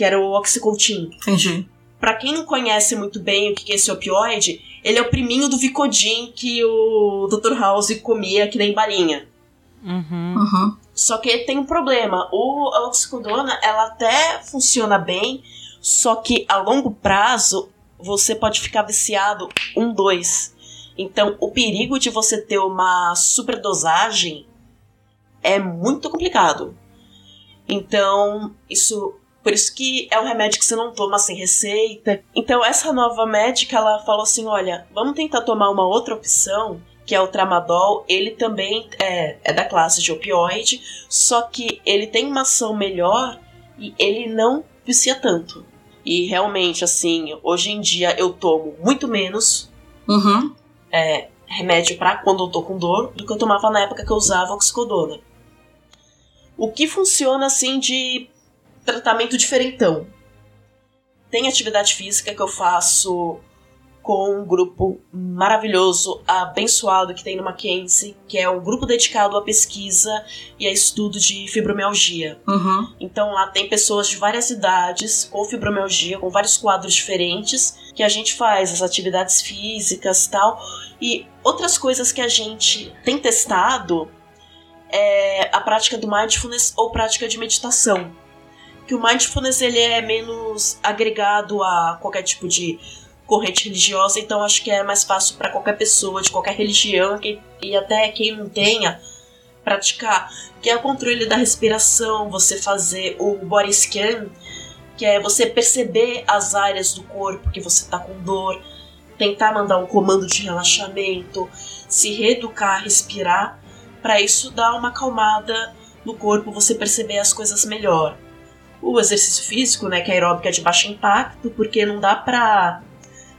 que era o oxycontin. Entendi. Para quem não conhece muito bem o que é esse opioide, ele é o priminho do Vicodin que o Dr. House comia que nem balinha. Uhum. Uhum. Só que tem um problema. O, a oxicodona, ela até funciona bem, só que a longo prazo você pode ficar viciado um, dois. Então, o perigo de você ter uma superdosagem é muito complicado. Então, isso por isso que é um remédio que você não toma sem receita. Então essa nova médica ela falou assim, olha, vamos tentar tomar uma outra opção que é o tramadol, ele também é, é da classe de opioide, só que ele tem uma ação melhor e ele não vicia tanto. E realmente, assim, hoje em dia eu tomo muito menos uhum. é, remédio para quando eu tô com dor do que eu tomava na época que eu usava oxicodona. O que funciona assim de tratamento diferentão. Tem atividade física que eu faço com um grupo maravilhoso, abençoado que tem no Mackenzie, que é um grupo dedicado à pesquisa e a estudo de fibromialgia. Uhum. Então lá tem pessoas de várias idades com fibromialgia, com vários quadros diferentes, que a gente faz as atividades físicas tal. E outras coisas que a gente tem testado é a prática do mindfulness ou prática de meditação que o mindfulness ele é menos agregado a qualquer tipo de corrente religiosa, então acho que é mais fácil para qualquer pessoa de qualquer religião que, e até quem não tenha praticar, que é o controle da respiração, você fazer o body scan, que é você perceber as áreas do corpo que você está com dor, tentar mandar um comando de relaxamento, se reeducar, respirar, para isso dar uma acalmada no corpo, você perceber as coisas melhor o exercício físico, né, que é aeróbica de baixo impacto, porque não dá pra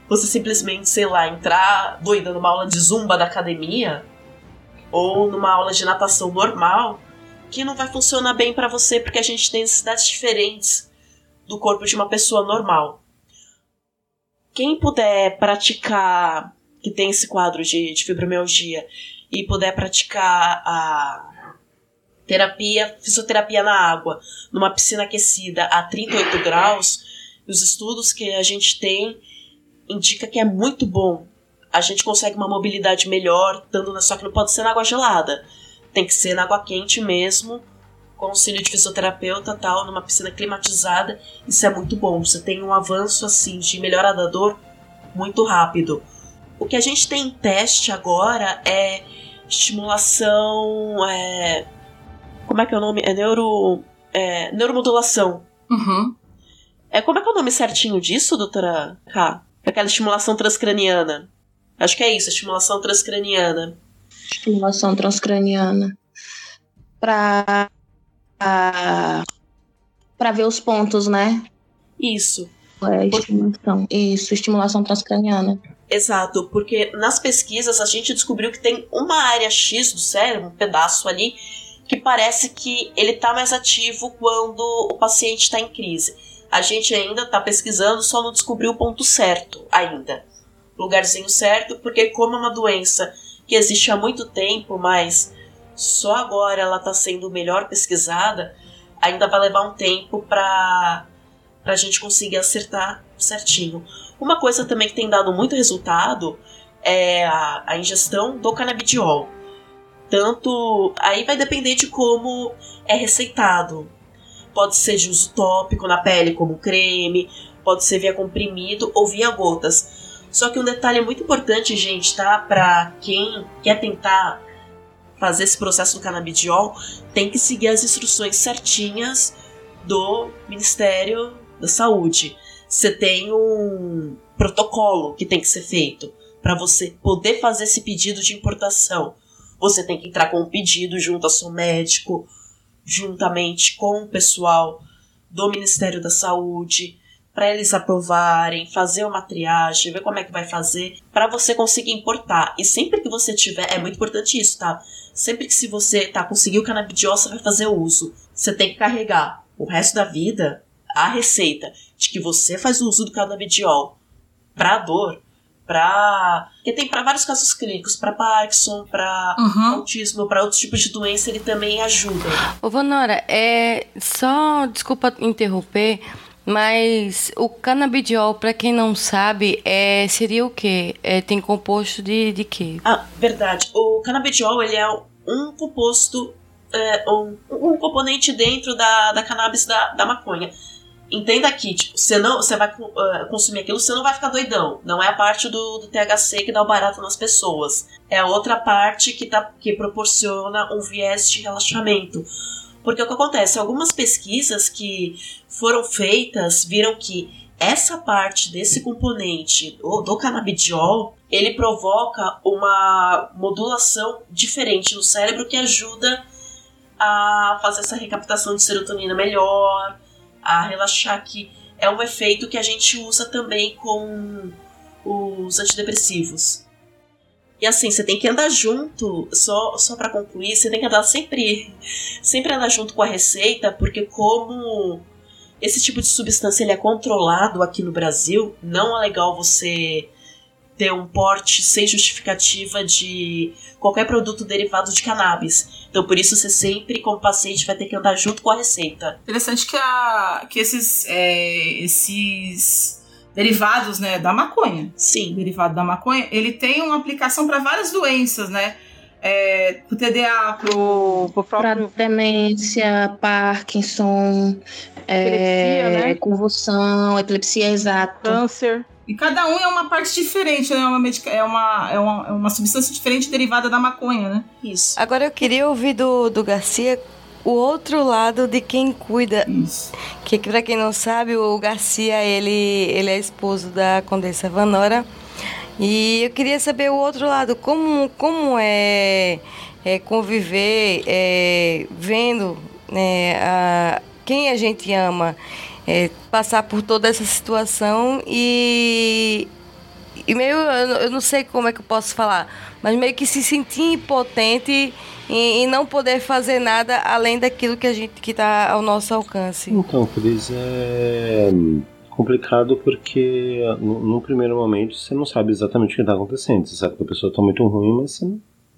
você simplesmente, sei lá, entrar doida numa aula de zumba da academia ou numa aula de natação normal, que não vai funcionar bem para você porque a gente tem necessidades diferentes do corpo de uma pessoa normal. Quem puder praticar, que tem esse quadro de, de fibromialgia, e puder praticar a terapia, fisioterapia na água, numa piscina aquecida a 38 graus, os estudos que a gente tem indica que é muito bom. A gente consegue uma mobilidade melhor, dando só que não pode ser na água gelada. Tem que ser na água quente mesmo, com auxílio de fisioterapeuta tal, numa piscina climatizada. Isso é muito bom. Você tem um avanço assim de melhora da dor muito rápido. O que a gente tem em teste agora é estimulação. É... Como é que é o nome? É neuro. É... neuromodulação. Uhum. É, como é que é o nome certinho disso, doutora K? Aquela estimulação transcraniana. Acho que é isso, estimulação transcraniana. Estimulação transcraniana. Pra. pra ver os pontos, né? Isso. É, estimulação. Isso, estimulação transcraniana. Exato, porque nas pesquisas a gente descobriu que tem uma área X do cérebro, um pedaço ali, que parece que ele tá mais ativo quando o paciente está em crise. A gente ainda está pesquisando, só não descobriu o ponto certo ainda. Lugarzinho certo, porque como é uma doença que existe há muito tempo, mas só agora ela está sendo melhor pesquisada, ainda vai levar um tempo para a gente conseguir acertar certinho. Uma coisa também que tem dado muito resultado é a, a ingestão do canabidiol. Tanto. Aí vai depender de como é receitado. Pode ser de uso tópico na pele, como creme, pode ser via comprimido ou via gotas. Só que um detalhe muito importante, gente, tá? Pra quem quer tentar fazer esse processo do canabidiol, tem que seguir as instruções certinhas do Ministério da Saúde você tem um protocolo que tem que ser feito para você poder fazer esse pedido de importação. Você tem que entrar com um pedido junto ao seu médico, juntamente com o pessoal do Ministério da Saúde, para eles aprovarem, fazer uma triagem, ver como é que vai fazer, para você conseguir importar. E sempre que você tiver, é muito importante isso, tá? Sempre que se você tá conseguiu o canabidiol, você vai fazer uso. Você tem que carregar o resto da vida a receita de que você faz o uso do canabidiol para dor, para que tem para vários casos clínicos, para Parkinson, para Uhum. autismo, para outros tipos de doença, ele também ajuda. Ô, Vanora, é só, desculpa interromper, mas o canabidiol, para quem não sabe, é, seria o quê? É, tem composto de, de quê? Ah, verdade. O canabidiol ele é um composto, é, um, um componente dentro da, da cannabis da, da maconha. Entenda que, tipo, você não, você vai uh, consumir aquilo, você não vai ficar doidão. Não é a parte do, do THC que dá o barato nas pessoas. É a outra parte que, tá, que proporciona um viés de relaxamento. Porque o que acontece? Algumas pesquisas que foram feitas viram que essa parte desse componente do, do canabidiol ele provoca uma modulação diferente no cérebro que ajuda a fazer essa recaptação de serotonina melhor, a relaxar, que é um efeito que a gente usa também com os antidepressivos. E assim, você tem que andar junto, só, só para concluir, você tem que andar sempre, sempre andar junto com a receita, porque como esse tipo de substância ele é controlado aqui no Brasil, não é legal você ter um porte sem justificativa de qualquer produto derivado de cannabis. Então, por isso, você sempre, como paciente, vai ter que andar junto com a receita. Interessante que, a, que esses, é, esses derivados né, da maconha, Sim. derivado da maconha, ele tem uma aplicação para várias doenças, né? É, pro TDA, pro, pro Pra próprio. demência, Parkinson, Epilepsia, é, né? convulsão, epilepsia, exato. Câncer. E cada um é uma parte diferente, né? É uma, medica, é uma, é uma, é uma substância diferente derivada da maconha, né? Isso. Agora eu queria ouvir do, do Garcia o outro lado de quem cuida. Isso. Que pra quem não sabe, o Garcia, ele, ele é esposo da Condessa Vanora. E eu queria saber o outro lado, como, como é, é conviver é, vendo né, a, quem a gente ama é, passar por toda essa situação e, e meio, eu, não sei como é que eu posso falar, mas meio que se sentir impotente e, e não poder fazer nada além daquilo que a gente que está ao nosso alcance. Então, Cris, é complicado porque no, no primeiro momento você não sabe exatamente o que está acontecendo. Você sabe que a pessoa está muito ruim, mas você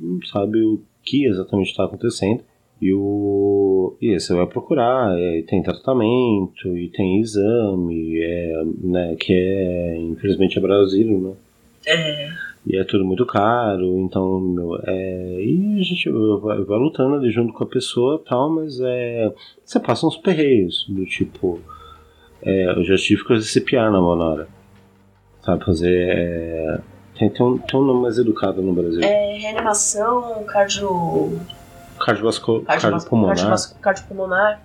não sabe o que exatamente está acontecendo. E, o, e você vai procurar, é, tem tratamento, e tem exame, é, né, que é, infelizmente, é Brasil, né? É. E é tudo muito caro, então, meu, é, e a gente vai, vai lutando ali junto com a pessoa tal, mas é, você passa uns perreios, do tipo, é, eu já tive que fazer CPR na hora, sabe, fazer, é, tem, tem, um, tem um nome mais educado no Brasil. É reanimação, cardio... Cardiovasco, cardiopulmonar. Cardiopulmonar.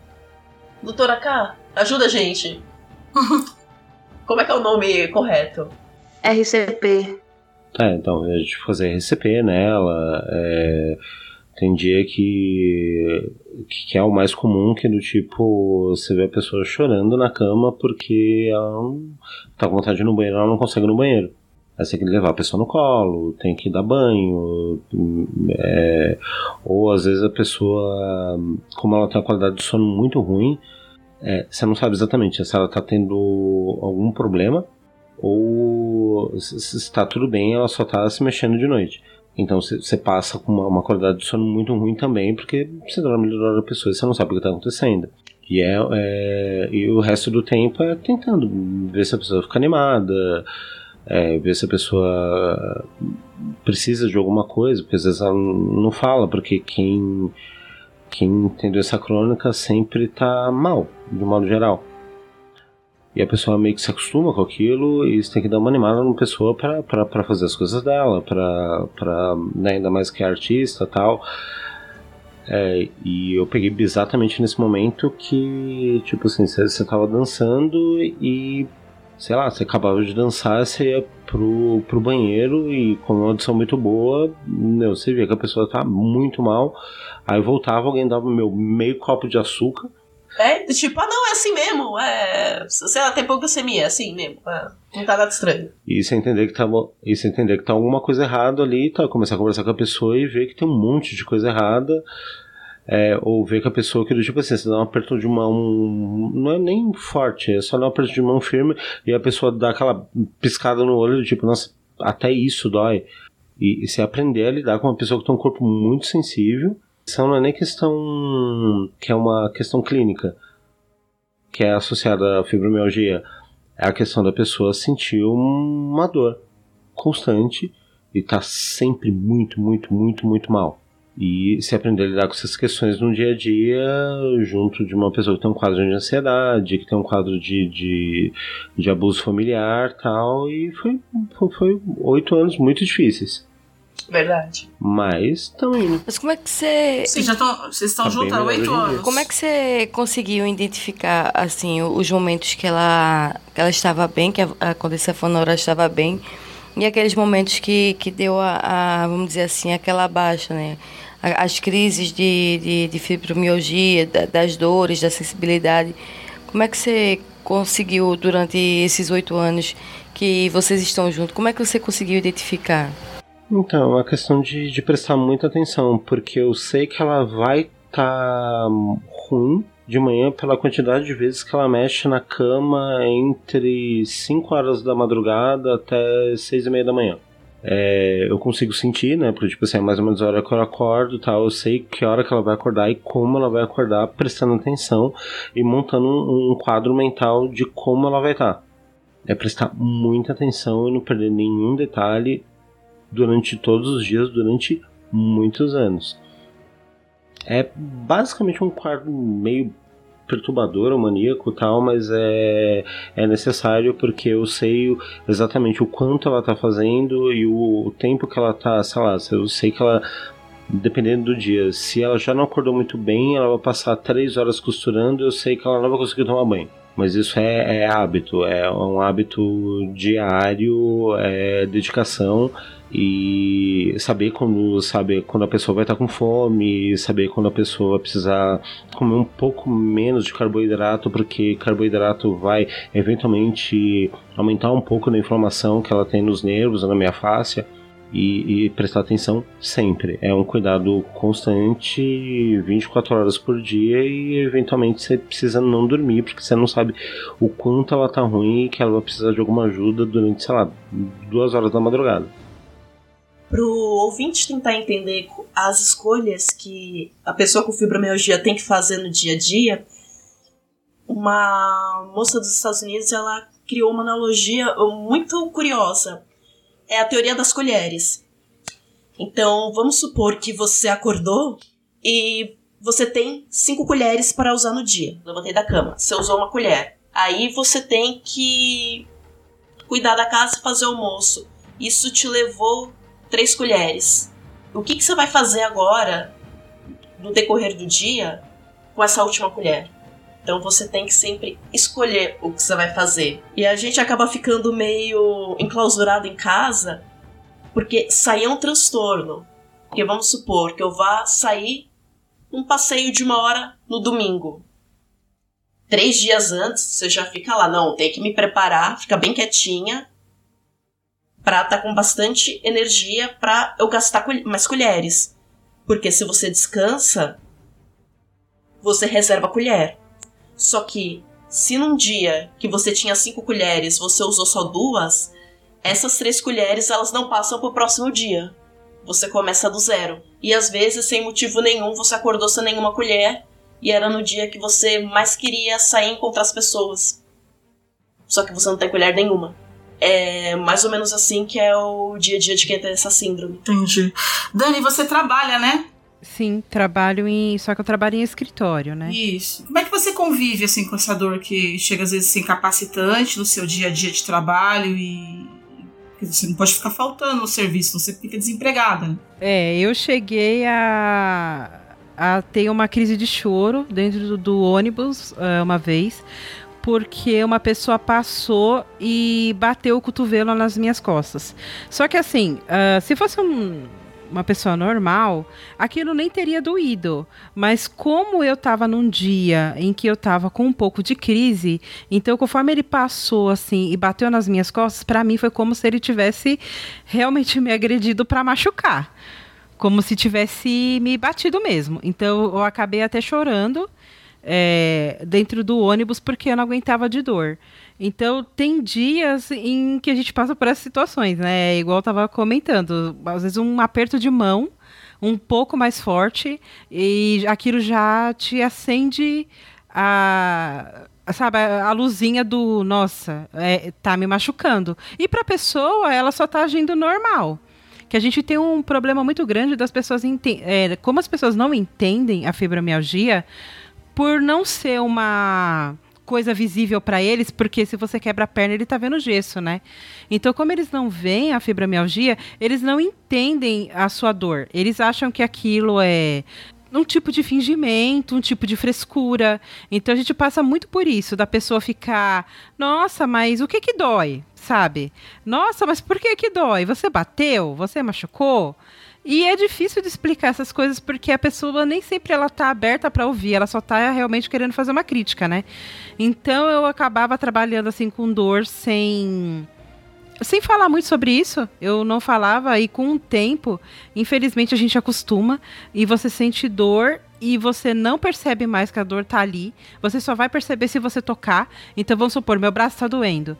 Doutora K, ajuda a gente. Como é que é o nome correto? RCP. É, então, a gente fazer RCP nela, é, tem dia que, que é o mais comum, que é do tipo, você vê a pessoa chorando na cama porque ela não tá com vontade de ir no banheiro, ela não consegue ir no banheiro. Aí você tem que levar a pessoa no colo, tem que dar banho, é, ou às vezes a pessoa, como ela tem uma qualidade de sono muito ruim, é, você não sabe exatamente se ela está tendo algum problema ou se está tudo bem, ela só está se mexendo de noite. Então você passa com uma, uma, qualidade de sono muito ruim também, porque você dorme melhor a pessoa e você não sabe o que está acontecendo. E, é, é, e o resto do tempo é tentando ver se a pessoa fica animada, é, ver se a pessoa precisa de alguma coisa, porque às vezes ela não fala, porque quem, quem tem doença crônica sempre está mal, de modo geral. E a pessoa meio que se acostuma com aquilo e você tem que dar uma animada na pessoa para fazer as coisas dela, para né, ainda mais que é artista tal. É, e eu peguei exatamente nesse momento que, tipo assim, você, você tava dançando e sei lá, você acabava de dançar, você ia pro, pro banheiro e com uma audição muito boa, meu, você via que a pessoa tá muito mal, aí voltava, alguém dava meu meio copo de açúcar. É, tipo, ah não, é assim mesmo, é, sei lá, tem poucocemia, é assim mesmo, é, não tá nada estranho. E você entender que tá, e você entender que tá alguma coisa errada ali, tá, começar a conversar com a pessoa e ver que tem um monte de coisa errada, é, ou ver que a pessoa que, tipo assim, você dá um aperto de mão, não é nem forte, é só dar um aperto de mão firme e a pessoa dá aquela piscada no olho, tipo, nossa, até isso dói. E, e se aprender a lidar com uma pessoa que tem um corpo muito sensível, isso não é nem questão que é uma questão clínica, que é associada à fibromialgia, é a questão da pessoa sentir uma dor constante e tá sempre muito, muito, muito, muito mal. E se aprender a lidar com essas questões no dia a dia, junto de uma pessoa que tem um quadro de ansiedade, que tem um quadro de, de, de abuso familiar tal. E foi, foi oito anos muito difíceis. Verdade. Mas estão indo. Mas como é que você. Vocês já estão. Vocês estão tá juntos há oito anos. Como é que você conseguiu identificar, assim, os momentos que ela, que ela estava bem, que a, a Condessa Fonora estava bem, e aqueles momentos que, que deu a, a, vamos dizer assim, aquela baixa, né? As crises de, de, de fibromialgia, das dores, da sensibilidade. Como é que você conseguiu, durante esses oito anos que vocês estão juntos, como é que você conseguiu identificar? Então, é uma questão de, de prestar muita atenção, porque eu sei que ela vai estar tá ruim de manhã pela quantidade de vezes que ela mexe na cama entre 5 horas da madrugada até 6 e meia da manhã é, eu consigo sentir, né? Porque, tipo assim, é mais ou menos a hora que eu acordo tal. Eu sei que hora que ela vai acordar e como ela vai acordar, prestando atenção e montando um, um quadro mental de como ela vai estar. É prestar muita atenção e não perder nenhum detalhe durante todos os dias, durante muitos anos. É basicamente um quadro meio perturbador ou maníaco tal, mas é, é necessário porque eu sei exatamente o quanto ela tá fazendo e o, o tempo que ela tá, sei lá, eu sei que ela dependendo do dia. Se ela já não acordou muito bem, ela vai passar três horas costurando, eu sei que ela não vai conseguir tomar banho. Mas isso é, é hábito, é um hábito diário, é dedicação e saber quando saber quando a pessoa vai estar com fome, saber quando a pessoa precisar comer um pouco menos de carboidrato, porque carboidrato vai eventualmente aumentar um pouco da inflamação que ela tem nos nervos, na minha face. E, e, prestar atenção sempre. É um cuidado constante, 24 horas por dia e eventualmente você precisa não dormir porque você não sabe o quanto ela tá ruim e que ela vai precisar de alguma ajuda durante, sei lá, duas horas da madrugada para o ouvinte tentar entender as escolhas que a pessoa com fibromialgia tem que fazer no dia a dia, uma moça dos Estados Unidos ela criou uma analogia muito curiosa. é a teoria das colheres. Então, vamos supor que você acordou e você tem cinco colheres para usar no dia. Levantei da cama, você usou uma colher. Aí você tem que cuidar da casa e fazer almoço. Isso te levou três colheres. O que, que você vai fazer agora, no decorrer do dia, com essa última colher? Então você tem que sempre escolher o que você vai fazer. E a gente acaba ficando meio enclausurado em casa, porque sair é um transtorno. Porque vamos supor que eu vá sair um passeio de uma hora no domingo. Três dias antes, você já fica lá, não, tem que me preparar, fica bem quietinha, pra estar tá com bastante energia pra eu gastar mais colheres. Porque se você descansa, você reserva colher. Só que, se num dia que você tinha cinco colheres, você usou só duas, essas três colheres elas não passam pro próximo dia. Você começa do zero. E às vezes, sem motivo nenhum, você acordou sem nenhuma colher e era no dia que você mais queria sair e encontrar as pessoas. Só que você não tem colher nenhuma. É mais ou menos assim que é o dia a dia de quem tem essa síndrome. Entendi. Dani, você trabalha, né? Sim, trabalho em. Só que eu trabalho em escritório, né? Isso. Como é que você convive assim com essa dor que chega às vezes assim, incapacitante no seu dia a dia de trabalho e. Você não pode ficar faltando no serviço, você fica desempregada. É, eu cheguei a, a ter uma crise de choro dentro do, do ônibus uh, uma vez, porque uma pessoa passou e bateu o cotovelo nas minhas costas. Só que assim, uh, se fosse um, uma pessoa normal, aquilo nem teria doído. Mas como eu estava num dia em que eu estava com um pouco de crise, então conforme ele passou assim e bateu nas minhas costas, para mim foi como se ele tivesse realmente me agredido para machucar. Como se tivesse me batido mesmo. Então eu acabei até chorando é, dentro do ônibus porque eu não aguentava de dor. Então, tem dias em que a gente passa por essas situações, né? Igual eu estava comentando, às vezes um aperto de mão um pouco mais forte e aquilo já te acende a sabe, a luzinha do nossa, é, tá me machucando. E para a pessoa, ela só tá agindo normal. Que a gente tem um problema muito grande das pessoas é, como as pessoas não entendem a fibromialgia por não ser uma coisa visível para eles, porque se você quebra a perna, ele tá vendo gesso, né? Então, como eles não veem a fibromialgia, eles não entendem a sua dor. Eles acham que aquilo é um tipo de fingimento, um tipo de frescura. Então a gente passa muito por isso, da pessoa ficar, nossa, mas o que que dói? Sabe? Nossa, mas por que que dói? Você bateu? Você machucou? E é difícil de explicar essas coisas porque a pessoa nem sempre ela tá aberta para ouvir, ela só tá realmente querendo fazer uma crítica, né? Então eu acabava trabalhando assim com dor sem sem falar muito sobre isso, eu não falava e com o tempo, infelizmente a gente acostuma e você sente dor e você não percebe mais que a dor tá ali. Você só vai perceber se você tocar. Então vamos supor, meu braço tá doendo.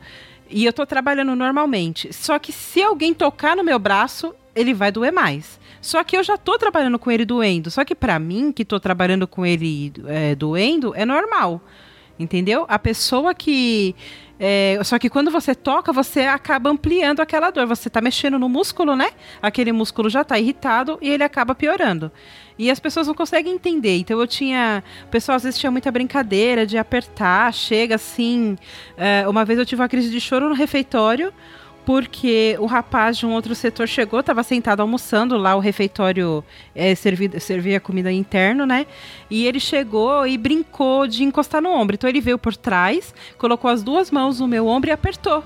E eu tô trabalhando normalmente. Só que se alguém tocar no meu braço, ele vai doer mais. Só que eu já tô trabalhando com ele doendo. Só que para mim, que tô trabalhando com ele é, doendo, é normal. Entendeu? A pessoa que. É, só que quando você toca, você acaba ampliando aquela dor. Você tá mexendo no músculo, né? Aquele músculo já tá irritado e ele acaba piorando. E as pessoas não conseguem entender. Então eu tinha. O pessoal às vezes tinha muita brincadeira de apertar, chega assim. É, uma vez eu tive uma crise de choro no refeitório porque o rapaz de um outro setor chegou, estava sentado almoçando lá, o refeitório é, servia, servia comida interno, né? E ele chegou e brincou de encostar no ombro. Então ele veio por trás, colocou as duas mãos no meu ombro e apertou.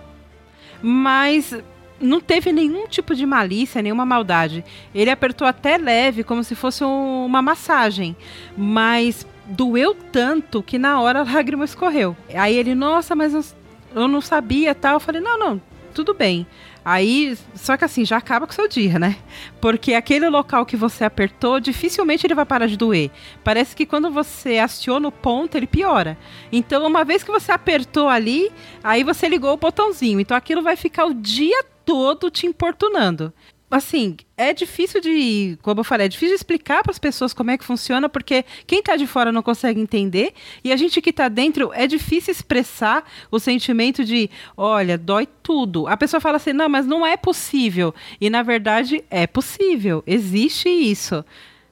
Mas não teve nenhum tipo de malícia, nenhuma maldade. Ele apertou até leve, como se fosse um, uma massagem. Mas doeu tanto que na hora a lágrima escorreu. Aí ele, nossa, mas eu, não sabia tal. Eu falei, não, não, tudo bem. Aí, só que assim, já acaba com o seu dia, né? Porque aquele local que você apertou, dificilmente ele vai parar de doer. Parece que quando você aciona o ponto, ele piora. Então, uma vez que você apertou ali, aí você ligou o botãozinho. Então, aquilo vai ficar o dia todo te importunando. Assim, é difícil de, como eu falei, é difícil de explicar para as pessoas como é que funciona, porque quem está de fora não consegue entender, e a gente que está dentro é difícil expressar o sentimento de, olha, dói tudo. A pessoa fala assim, não, mas não é possível. E na verdade é possível, existe isso,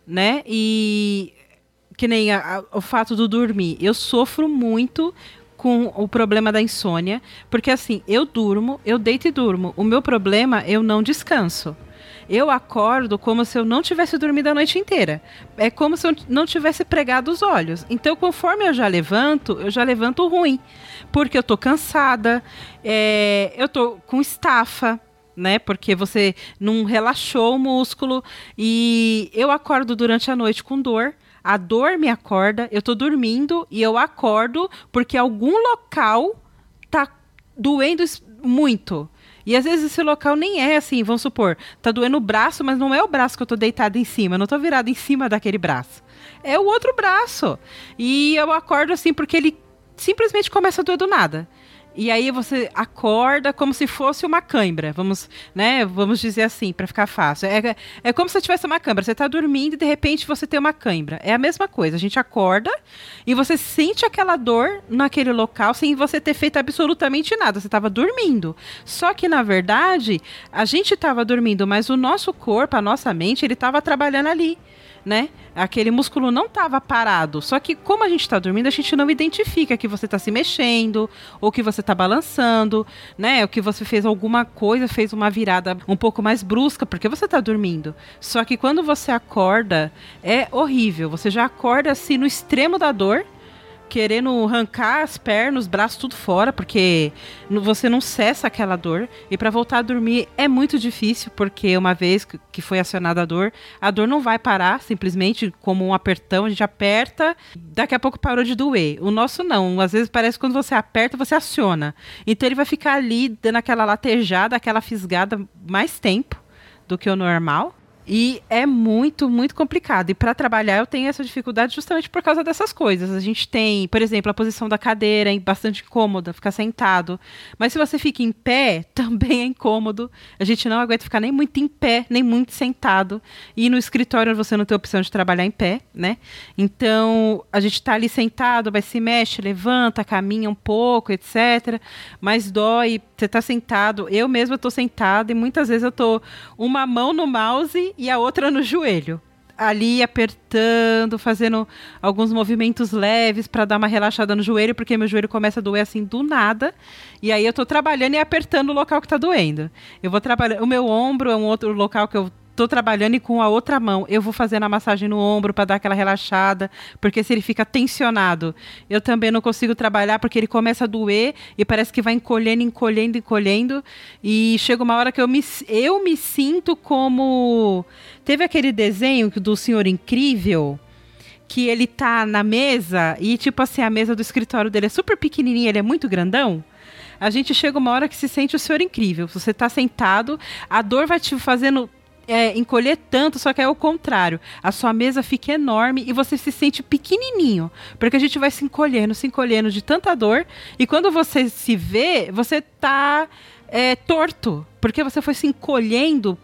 né? E que nem a, a, o fato do dormir. Eu sofro muito com o problema da insônia, porque assim, eu durmo, eu deito e durmo. O meu problema, eu não descanso. Eu acordo como se eu não tivesse dormido a noite inteira. É como se eu não tivesse pregado os olhos. Então, conforme eu já levanto, eu já levanto ruim. Porque eu tô cansada, é, eu tô com estafa, né? Porque você não relaxou o músculo. E eu acordo durante a noite com dor a dor me acorda, eu tô dormindo e eu acordo porque algum local tá doendo muito. E às vezes esse local nem é assim, vamos supor, tá doendo o braço, mas não é o braço que eu tô deitado em cima, não tô virado em cima daquele braço. É o outro braço. E eu acordo assim porque ele simplesmente começa a doer do nada. E aí você acorda como se fosse uma cãibra, vamos, né, vamos dizer assim, para ficar fácil. É, é como se tivesse uma cãibra. Você está dormindo e de repente você tem uma cãibra. É a mesma coisa. A gente acorda e você sente aquela dor naquele local sem você ter feito absolutamente nada. Você estava dormindo. Só que na verdade a gente estava dormindo, mas o nosso corpo, a nossa mente, ele estava trabalhando ali né? Aquele músculo não estava parado. Só que como a gente está dormindo, a gente não identifica que você está se mexendo ou que você está balançando, né? Ou que você fez alguma coisa, fez uma virada um pouco mais brusca porque você está dormindo. Só que quando você acorda, é horrível. Você já acorda assim no extremo da dor querendo arrancar as pernas, os braços tudo fora, porque você não cessa aquela dor. E para voltar a dormir é muito difícil, porque uma vez que foi acionada a dor, a dor não vai parar simplesmente como um apertão, a gente aperta, daqui a pouco parou de doer. O nosso não, às vezes parece que quando você aperta, você aciona. Então ele vai ficar ali dando aquela latejada, aquela fisgada mais tempo do que o normal. E é muito, muito complicado. E para trabalhar eu tenho essa dificuldade justamente por causa dessas coisas. A gente tem, por exemplo, a posição da cadeira é bastante incômoda, ficar sentado. Mas se você fica em pé, também é incômodo. A gente não aguenta ficar nem muito em pé, nem muito sentado. E no escritório você não tem opção de trabalhar em pé, né? Então a gente está ali sentado, vai se mexe, levanta, caminha um pouco, etc. Mas dói, você está sentado. Eu mesma estou sentada e muitas vezes eu estou uma mão no mouse e a outra no joelho. Ali apertando, fazendo alguns movimentos leves para dar uma relaxada no joelho, porque meu joelho começa a doer assim do nada. E aí eu tô trabalhando e apertando o local que tá doendo. Eu vou trabalhar. O meu ombro é um outro local que eu tô trabalhando e com a outra mão. Eu vou fazendo a massagem no ombro para dar aquela relaxada, porque se ele fica tensionado, eu também não consigo trabalhar porque ele começa a doer e parece que vai encolhendo, encolhendo, encolhendo. E chega uma hora que eu me, eu me sinto como teve aquele desenho do Senhor Incrível que ele tá na mesa e tipo assim a mesa do escritório dele é super pequenininha, ele é muito grandão. A gente chega uma hora que se sente o senhor incrível. Você está sentado, a dor vai te fazendo é, encolher tanto, só que é o contrário. A sua mesa fica enorme e você se sente pequenininho, porque a gente vai se encolhendo, se encolhendo de tanta dor. E quando você se vê, você tá é, torto, porque você foi se encolhendo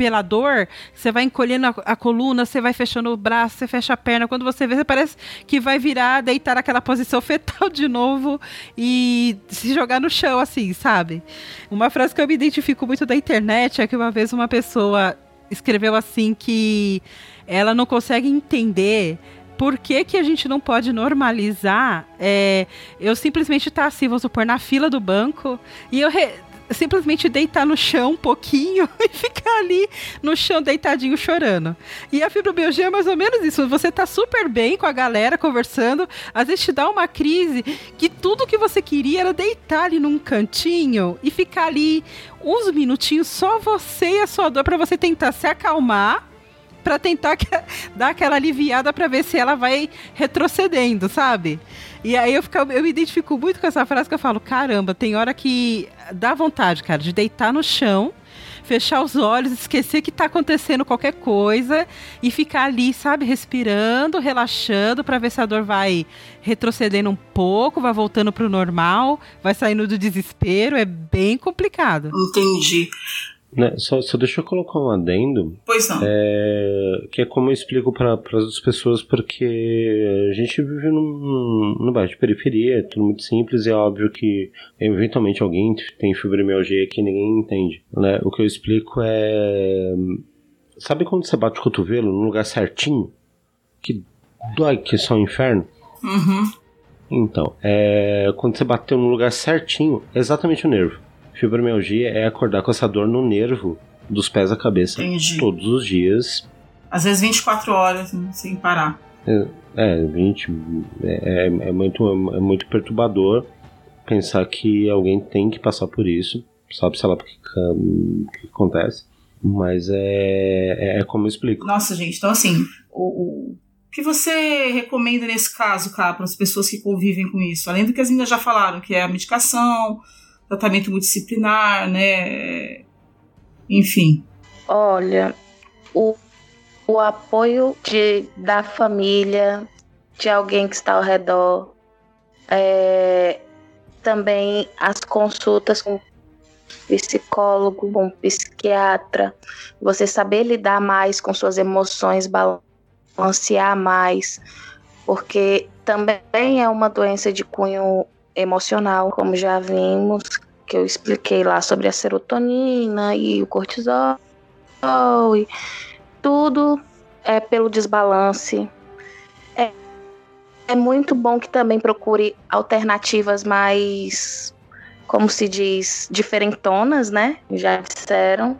pela dor, você vai encolhendo a, a, coluna, você vai fechando o braço, você fecha a perna. Quando você vê, você parece que vai virar, deitar naquela posição fetal de novo e se jogar no chão, assim, sabe? Uma frase que eu me identifico muito da internet é que uma vez uma pessoa escreveu assim que ela não consegue entender por que, que a gente não pode normalizar é, eu simplesmente estar tá assim, vamos supor, na fila do banco e eu re simplesmente deitar no chão um pouquinho e ficar ali no chão deitadinho chorando. E a fibromialgia é mais ou menos isso. Você tá super bem com a galera conversando, às vezes te dá uma crise que tudo que você queria era deitar ali num cantinho e ficar ali uns minutinhos só você e a sua dor para você tentar se acalmar para tentar dar aquela aliviada para ver se ela vai retrocedendo, sabe? E aí eu, fico, eu me identifico muito com essa frase que eu falo, caramba, tem hora que dá vontade, cara, de deitar no chão, fechar os olhos, esquecer que tá acontecendo qualquer coisa e ficar ali, sabe, respirando, relaxando para ver se a dor vai retrocedendo um pouco, vai voltando pro normal, vai saindo do desespero, é bem complicado. Entendi. Né, só, só deixa eu colocar um adendo. Pois não. É, que é como eu explico para as pessoas, porque a gente vive num, num bairro de periferia, é tudo muito simples e é óbvio que eventualmente alguém tem fibromialgia que ninguém entende. Né? O que eu explico é. Sabe quando você bate o cotovelo no lugar certinho? Que dói que é só um inferno? Uhum. Então, é, quando você bateu no lugar certinho, é exatamente o nervo. Fibromialgia é acordar com essa dor no nervo dos pés à cabeça Entendi. todos os dias. Às vezes 24 horas, né, sem parar. É, é 20. É, é, é muito, é muito perturbador pensar que alguém tem que passar por isso. Sabe, sei lá, porque que, que acontece. Mas é, é, é como eu explico. Nossa, gente, então assim, o, o que você recomenda nesse caso, cara, para as pessoas que convivem com isso? Além do que as meninas já falaram, que é a medicação, tratamento multidisciplinar, né? Enfim. Olha, o, o apoio de, da família, de alguém que está ao redor, é, também as consultas com psicólogo, com psiquiatra, você saber lidar mais com suas emoções, balancear mais, porque também é uma doença de cunho emocional, como já vimos, que eu expliquei lá sobre a serotonina e o cortisol, e tudo é pelo desbalance. É, é muito bom que também procure alternativas mais, como se diz, diferentonas, né? Já disseram,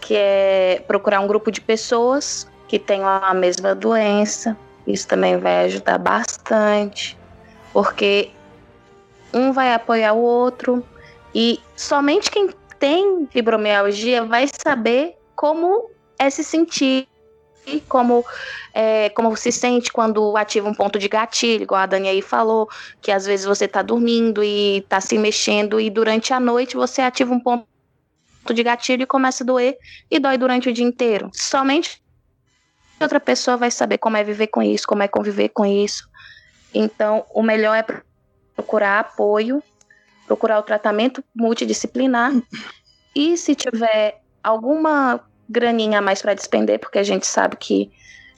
que é procurar um grupo de pessoas que tenham a mesma doença. Isso também vai ajudar bastante, porque um vai apoiar o outro e somente quem tem fibromialgia vai saber como é se sentir como é, como se sente quando ativa um ponto de gatilho, igual a Dani aí falou, que às vezes você está dormindo e está se mexendo e durante a noite você ativa um ponto de gatilho e começa a doer e dói durante o dia inteiro. Somente outra pessoa vai saber como é viver com isso, como é conviver com isso. Então, o melhor é procurar apoio, procurar o tratamento multidisciplinar e se tiver alguma graninha a mais para despender, porque a gente sabe que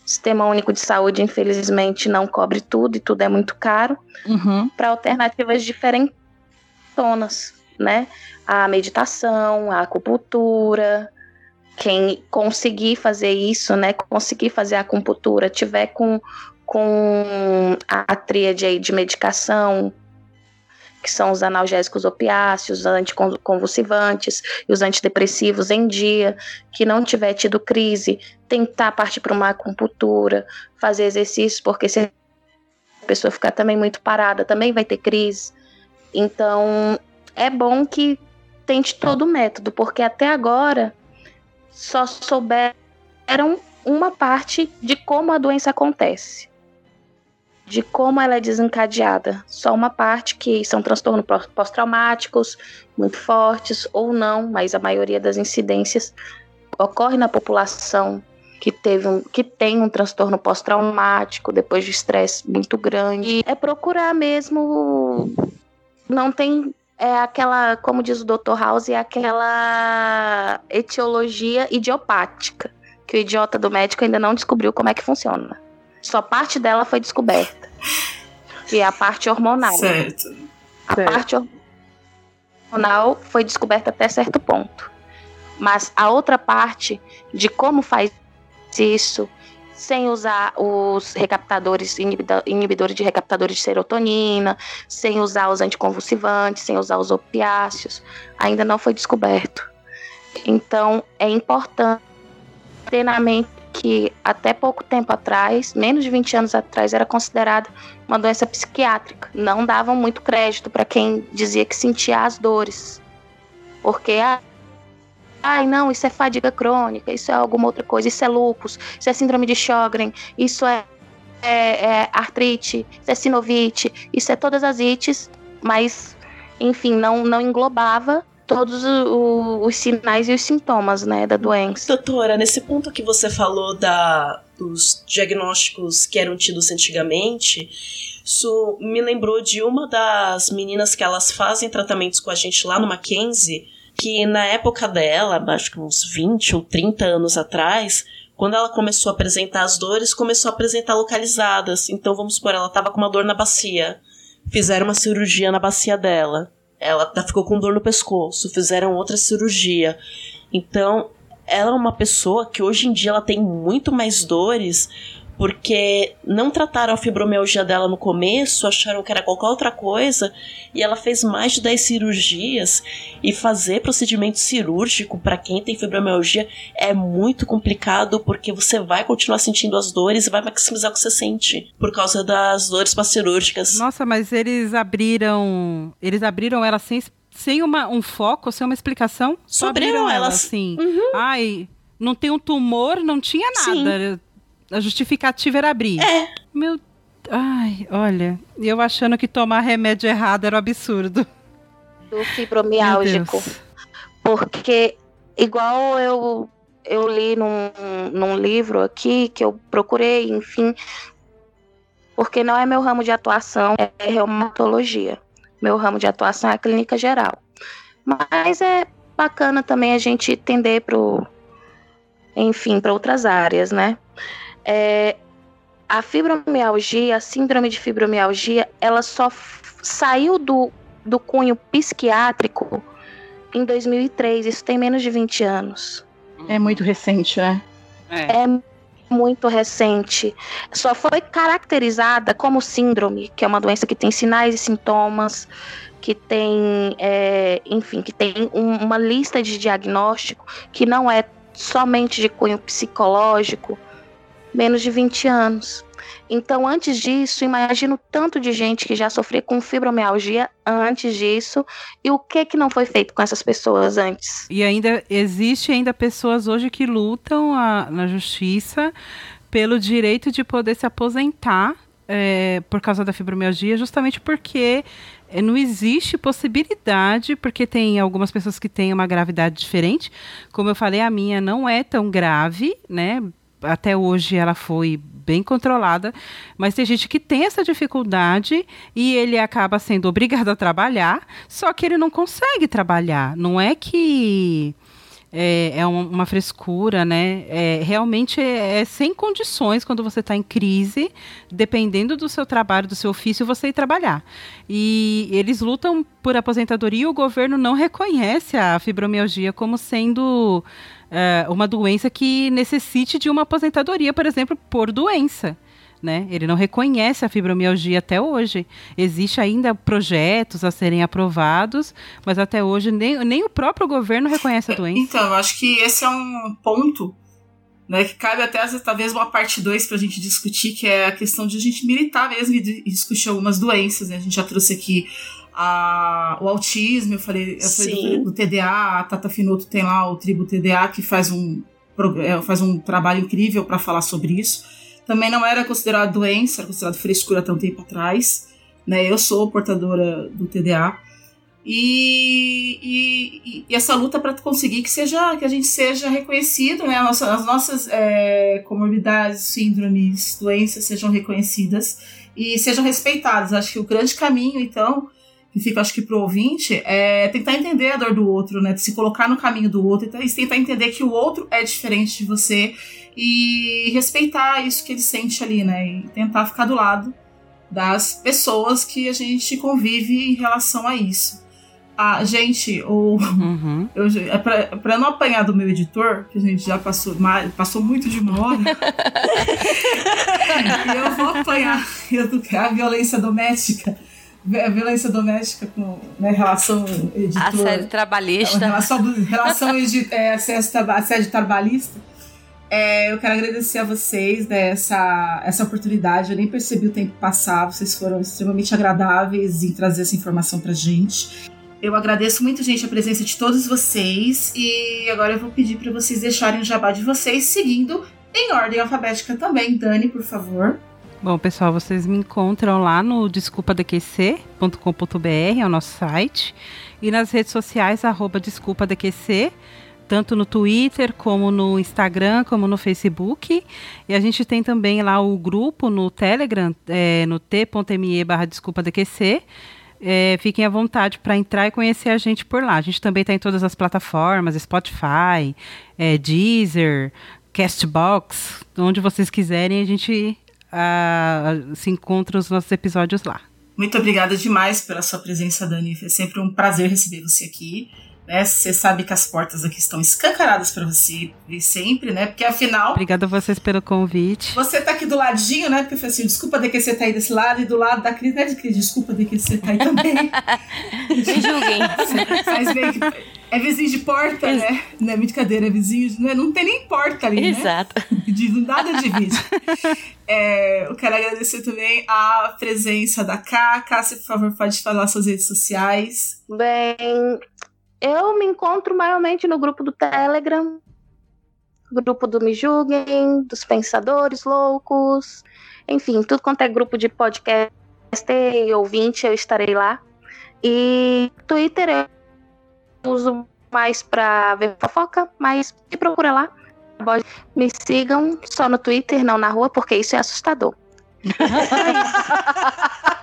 o Sistema Único de Saúde, infelizmente, não cobre tudo e tudo é muito caro, Uhum. para alternativas diferentonas, né? A meditação, a acupuntura. Quem conseguir fazer isso, né? Conseguir fazer a acupuntura, tiver com, com a tríade aí de medicação, que são os analgésicos opiáceos, os anticonvulsivantes e os antidepressivos em dia, que não tiver tido crise, tentar partir para uma acupuntura, fazer exercícios, porque se a pessoa ficar também muito parada, também vai ter crise. Então, é bom que tente todo o método, porque até agora só souberam uma parte de como a doença acontece de como ela é desencadeada. Só uma parte que são transtornos pós-traumáticos muito fortes ou não, mas a maioria das incidências ocorre na população que teve um, que tem um transtorno pós-traumático depois de estresse muito grande. É procurar mesmo não tem é aquela, como diz o Dr. House, é aquela etiologia idiopática, que o idiota do médico ainda não descobriu como é que funciona. Só parte dela foi descoberta. Que é a parte hormonal. Certo. A Certo. parte hormonal foi descoberta até certo ponto. Mas a outra parte de como faz isso sem usar os recaptadores, inibidores de recaptadores de serotonina, sem usar os anticonvulsivantes, sem usar os opiáceos, ainda não foi descoberto. Então, é importante ter na mente que até pouco tempo atrás, menos de 20 anos atrás, era considerada uma doença psiquiátrica. Não davam muito crédito para quem dizia que sentia as dores. Porque, ah, ai, não, isso é fadiga crônica, isso é alguma outra coisa, isso é lúpus, isso é síndrome de Sjögren, isso é, é- é artrite, isso é sinovite, isso é todas as ites, mas, enfim, não, não englobava todos o- os sinais e os sintomas, né, da doença. Doutora, nesse ponto que você falou da, dos diagnósticos que eram tidos antigamente, isso me lembrou de uma das meninas que elas fazem tratamentos com a gente lá no Mackenzie, que na época dela, acho que uns 20 ou 30 anos atrás, quando ela começou a apresentar as dores, começou a apresentar localizadas. Então, vamos supor, ela tava com uma dor na bacia. Fizeram uma cirurgia na bacia dela. Ela ficou com dor no pescoço. Fizeram outra cirurgia. Então, ela é uma pessoa que hoje em dia ela tem muito mais dores porque não trataram a fibromialgia dela no começo, acharam que era qualquer outra coisa, e ela fez mais de 10 cirurgias. E fazer procedimento cirúrgico para quem tem fibromialgia é muito complicado, porque você vai continuar sentindo as dores e vai maximizar o que você sente por causa das dores pós-cirúrgicas. Nossa, mas eles abriram, eles abriram ela sem sem uma, um foco, sem uma explicação, só abriram ela assim. Uhum. Ai, não tem um tumor, não tinha nada. Sim a justificativa era abrir. É. Meu. Ai, olha. Eu achando que tomar remédio errado era um absurdo. Do fibromiálgico. Porque, igual eu, eu li num, num livro aqui, que eu procurei, enfim. Porque não é meu ramo de atuação, é reumatologia. Meu ramo de atuação é a clínica geral. Mas é bacana também a gente entender pro, enfim, para outras áreas, né? É, a fibromialgia, a síndrome de fibromialgia, ela só saiu do, do cunho psiquiátrico em 2003. Isso tem menos de 20 anos. É muito recente, né? É. é muito recente. Só foi caracterizada como síndrome, que é uma doença que tem sinais e sintomas, que tem, é, enfim, que tem um, uma lista de diagnóstico que não é somente de cunho psicológico, menos de 20 anos. Então, antes disso, imagino tanto de gente que já sofria com fibromialgia antes disso e o que que não foi feito com essas pessoas antes. E ainda existe ainda pessoas hoje que lutam a, na justiça pelo direito de poder se aposentar é, por causa da fibromialgia, justamente porque é, não existe possibilidade, porque tem algumas pessoas que têm uma gravidade diferente. Como eu falei, a minha não é tão grave, né? Até hoje ela foi bem controlada, mas tem gente que tem essa dificuldade e ele acaba sendo obrigado a trabalhar, só que ele não consegue trabalhar. Não é que é, é uma frescura, né? É, realmente é, é, sem condições quando você está em crise, dependendo do seu trabalho, do seu ofício, você ir trabalhar. E eles lutam por aposentadoria e o governo não reconhece a fibromialgia como sendo uh, uma doença que necessite de uma aposentadoria, por exemplo, por doença. Né? Ele não reconhece a fibromialgia até hoje. Existe ainda projetos a serem aprovados, mas até hoje nem, nem o próprio governo reconhece a doença. Então, eu acho que esse é um ponto né, que cabe até talvez uma parte 2 para a gente discutir, que é a questão de a gente militar mesmo e discutir algumas doenças. Né? A gente já trouxe aqui a, o autismo, eu falei, eu falei do, do, TDA, a Tata Finoto tem lá o Tribo TDA, que faz um, é, faz um trabalho incrível para falar sobre isso. Também não era considerado doença, era considerado frescura até um tempo atrás. Né? Eu sou portadora do TDA. E, e, e, essa luta para conseguir que seja que a gente seja reconhecido, né? Nossa, as nossas é, comorbidades, síndromes, doenças sejam reconhecidas e sejam respeitadas. Acho que o grande caminho, então, que fica, acho que, pro ouvinte, é tentar entender a dor do outro, né? Se colocar no caminho do outro e tentar entender que o outro é diferente de você e respeitar isso que ele sente ali, né? E tentar ficar do lado das pessoas que a gente convive em relação a isso. Ah, gente, o, uhum. eu, é pra, pra não apanhar do meu editor, que a gente já passou, passou muito de uma hora, eu vou apanhar eu, a violência doméstica violência doméstica com né, relação editor, assédio trabalhista relação, relação edi, é, assédio trabalhista é, eu quero agradecer a vocês né, essa, essa oportunidade eu nem percebi o tempo passar vocês foram extremamente agradáveis em trazer essa informação pra gente eu agradeço muito, gente, a presença de todos vocês. E agora eu vou pedir para vocês deixarem o jabá de vocês, seguindo em ordem alfabética também. Dani, por favor. Bom, pessoal, vocês me encontram lá no desculpadqc.com.br, é o nosso site, e nas redes sociais, arroba desculpadqc, tanto no Twitter, como no Instagram, como no Facebook. E a gente tem também lá o grupo no Telegram, é, no t.me barra desculpadqc, é, fiquem à vontade para entrar e conhecer a gente por lá. A gente também está em todas as plataformas, Spotify, é, Deezer, Castbox, onde vocês quiserem, a gente uh, se encontra os nossos episódios lá. Muito obrigada demais pela sua presença, Dani. É sempre um prazer receber você aqui né? Você sabe que as portas aqui estão escancaradas para você vir sempre, né? Porque afinal. Obrigada a vocês pelo convite. Você tá aqui do ladinho, né? Porque eu falei assim: desculpa de que você tá aí desse lado e do lado da Cris, né? De Cris, desculpa de que você tá aí também. Me julguem. Faz bem que. É vizinho de porta, Ex né? Não é brincadeira, é vizinho. De, não, é, não tem nem porta ali, Exato. né? Exato. Nada de vídeo. É, eu quero agradecer também a presença da Cá. Cássia, por favor, pode falar suas redes sociais. Bem, eu me encontro maiormente no grupo do Telegram, grupo do Me Julguem, dos Pensadores Loucos, enfim, tudo quanto é grupo de podcast e ouvinte, eu estarei lá. E Twitter eu uso mais para ver fofoca, mas me procura lá. Me sigam só no Twitter, não na rua, porque isso é assustador.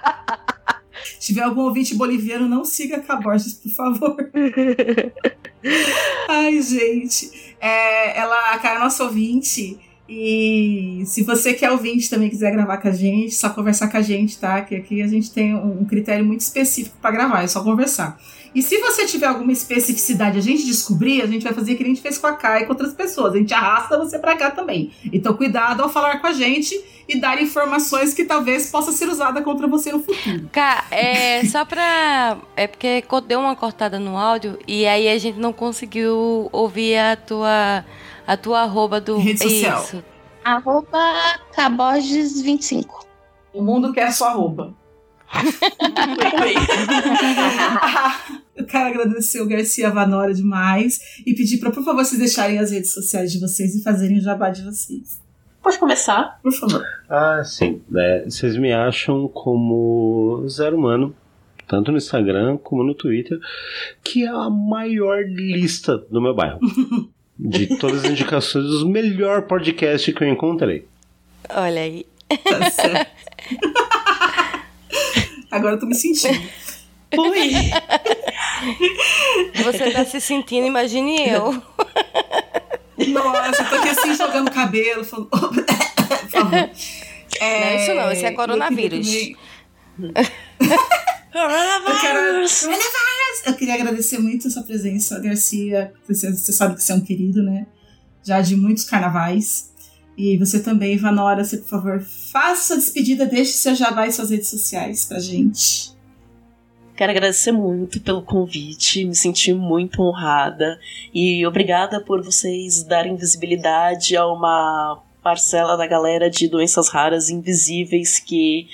Se tiver algum ouvinte boliviano, não siga a Caborges, por favor. Ai, gente. É, ela, a cara é nossa ouvinte. E se você quer ouvinte também quiser gravar com a gente, só conversar com a gente, tá? Que aqui a gente tem um critério muito específico para gravar, é só conversar. E se você tiver alguma especificidade a gente descobrir, a gente vai fazer o que a gente fez com a Kai e com outras pessoas. A gente arrasta você para cá também. Então, cuidado ao falar com a gente e dar informações que talvez possa ser usada contra você no futuro. Cá, é só pra. É porque deu uma cortada no áudio e aí a gente não conseguiu ouvir a tua, a tua arroba do. Rede social. Isso. Arroba Caborges25. O mundo quer sua arroba. Eu quero agradecer o Garcia Vanora demais e pedir para, por favor, vocês deixarem as redes sociais de vocês e fazerem o jabá de vocês. Pode começar? Por favor. Ah, sim. É, vocês me acham como Zero Humano, tanto no Instagram como no Twitter, que é a maior lista do meu bairro. de todas as indicações dos melhor podcast que eu encontrei. Olha aí. Tá certo. Agora eu tô me sentindo. Ui! Você tá se sentindo, imagine eu. Nossa, eu tô aqui assim jogando cabelo, falando. Por favor. É, não, isso não, isso é coronavírus. Coronavírus! Eu queria agradecer muito a sua presença, Garcia. Você sabe que você é um querido, né? Já de muitos carnavais. E você também, Vanora, você, por favor, faça a despedida, deixe seu jabá e suas redes sociais pra gente. Quero agradecer muito pelo convite, me senti muito honrada e obrigada por vocês darem visibilidade a uma parcela da galera de doenças raras invisíveis que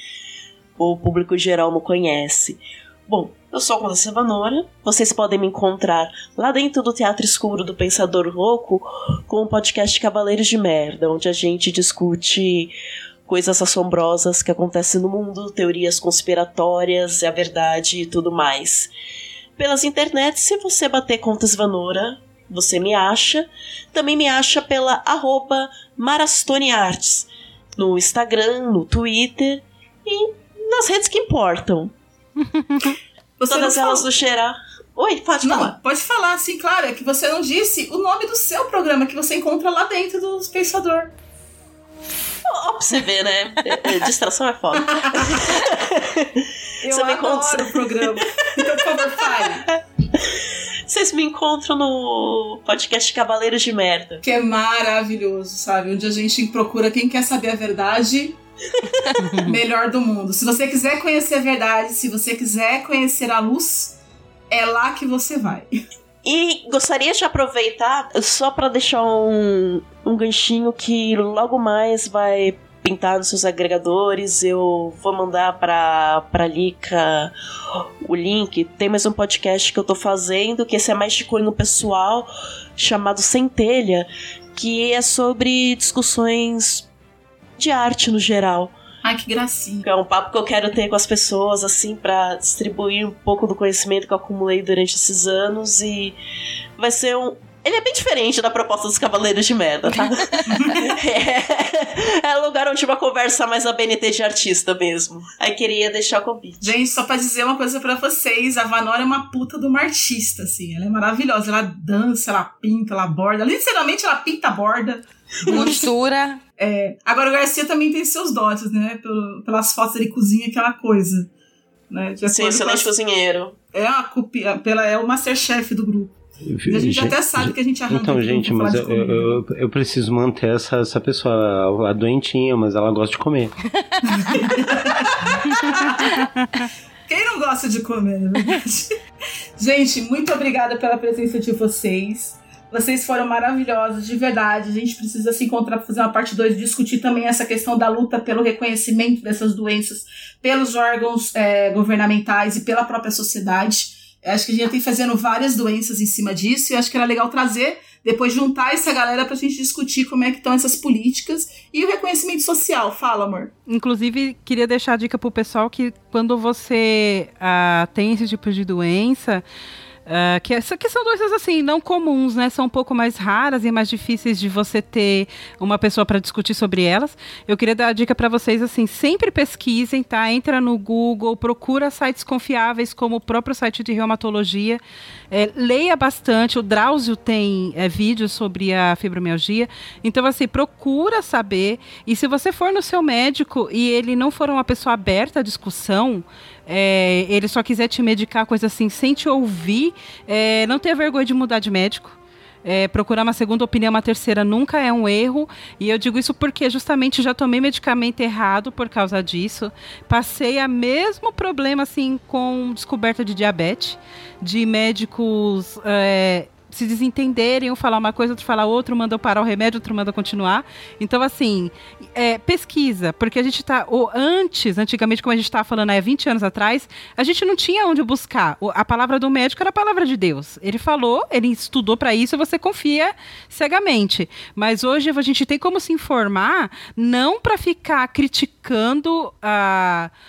o público geral não conhece. Bom, eu sou a Vanora. Vocês podem me encontrar lá dentro do Teatro Escuro do Pensador Louco com o podcast Cavaleiros de Merda, onde a gente discute coisas assombrosas que acontecem no mundo, teorias conspiratórias, a verdade e tudo mais. Pelas internets, se você bater Contas Vanora, você me acha. Também me acha pela arroba Marastonearts, no Instagram, no Twitter e nas redes que importam. Você Todas elas do Xerá. Oi, pode não, falar. Pode falar, sim, claro. É que você não disse o nome do seu programa que você encontra lá dentro do Pensador. Ó, pra você ver, né? Distração é foda. Eu Você adoro encontra- o programa. Então, por favor, fale. Vocês me encontram no podcast Cavaleiros de Merda. Que é maravilhoso, sabe? Onde a gente procura quem quer saber a verdade melhor do mundo. Se você quiser conhecer a verdade, se você quiser conhecer a luz, é lá que você vai. E gostaria de aproveitar só pra deixar um, um ganchinho que logo mais vai pintar nos seus agregadores. Eu vou mandar pra, pra Lica o link. Tem mais um podcast que eu tô fazendo, que esse é mais de cunho pessoal, chamado Centelha, que é sobre discussões de arte no geral. Ai, que gracinha. É um papo que eu quero ter com as pessoas, assim, pra distribuir um pouco do conhecimento que eu acumulei durante esses anos e vai ser um. Ele é bem diferente da proposta dos Cavaleiros de Merda, tá? É. é lugar onde uma conversa mais a BNT de artista mesmo. Aí queria deixar o convite. Gente, só pra dizer uma coisa pra vocês, a Vanora é uma puta de uma artista, assim. Ela é maravilhosa. Ela dança, ela pinta, ela borda. Literalmente, ela pinta, borda. Costura. É. Agora, o Garcia também tem seus dotes, né? Pelo, pelas fotos ele cozinha aquela coisa. Né? De Sim, com excelente as- cozinheiro. É, a, cupi- pela, é o Masterchef do grupo. E a gente até sabe que a gente arranca Então, aqui gente, mas eu, eu, eu- eu preciso manter essa, essa pessoa, a, a doentinha, mas ela gosta de comer. Quem não gosta de comer, na verdade? gente, muito obrigada pela presença de vocês. Vocês foram maravilhosos, de verdade. A gente precisa se encontrar para fazer uma parte 2 discutir também essa questão da luta pelo reconhecimento dessas doenças pelos órgãos é, governamentais e pela própria sociedade. Acho que a gente já tem fazendo várias doenças em cima disso e acho que era legal trazer, depois juntar essa galera pra gente discutir como é que estão essas políticas e o reconhecimento social. Fala, amor. Inclusive, queria deixar a dica pro pessoal que quando você ah, tem esse tipo de doença, ah, que, essa- que são doenças assim, não comuns, né? São um pouco mais raras e mais difíceis de você ter uma pessoa para discutir sobre elas. Eu queria dar a dica para vocês assim, sempre pesquisem, tá? Entra no Google, procura sites confiáveis como o próprio site de reumatologia. É, leia bastante, o Drauzio tem é, vídeos sobre a fibromialgia. Então, assim, procura saber. E se você for no seu médico e ele não for uma pessoa aberta à discussão, é, ele só quiser te medicar, coisa assim, sem te ouvir, é, não tenha vergonha de mudar de médico. É, procurar uma segunda opinião, uma terceira nunca é um erro. E eu digo isso porque justamente já tomei medicamento errado por causa disso. Passei a mesmo problema assim com descoberta de diabetes, de médicos é, se desentenderem, um falar uma coisa, outro falar outra, um manda parar o remédio, outro manda continuar. Então, assim, é, pesquisa, porque a gente tá. Ou antes, antigamente, como a gente estava falando há 20 anos atrás, a gente não tinha onde buscar. A palavra do médico era a palavra de Deus. Ele falou, ele estudou para isso, você confia cegamente. Mas hoje a gente tem como se informar, não para ficar criticando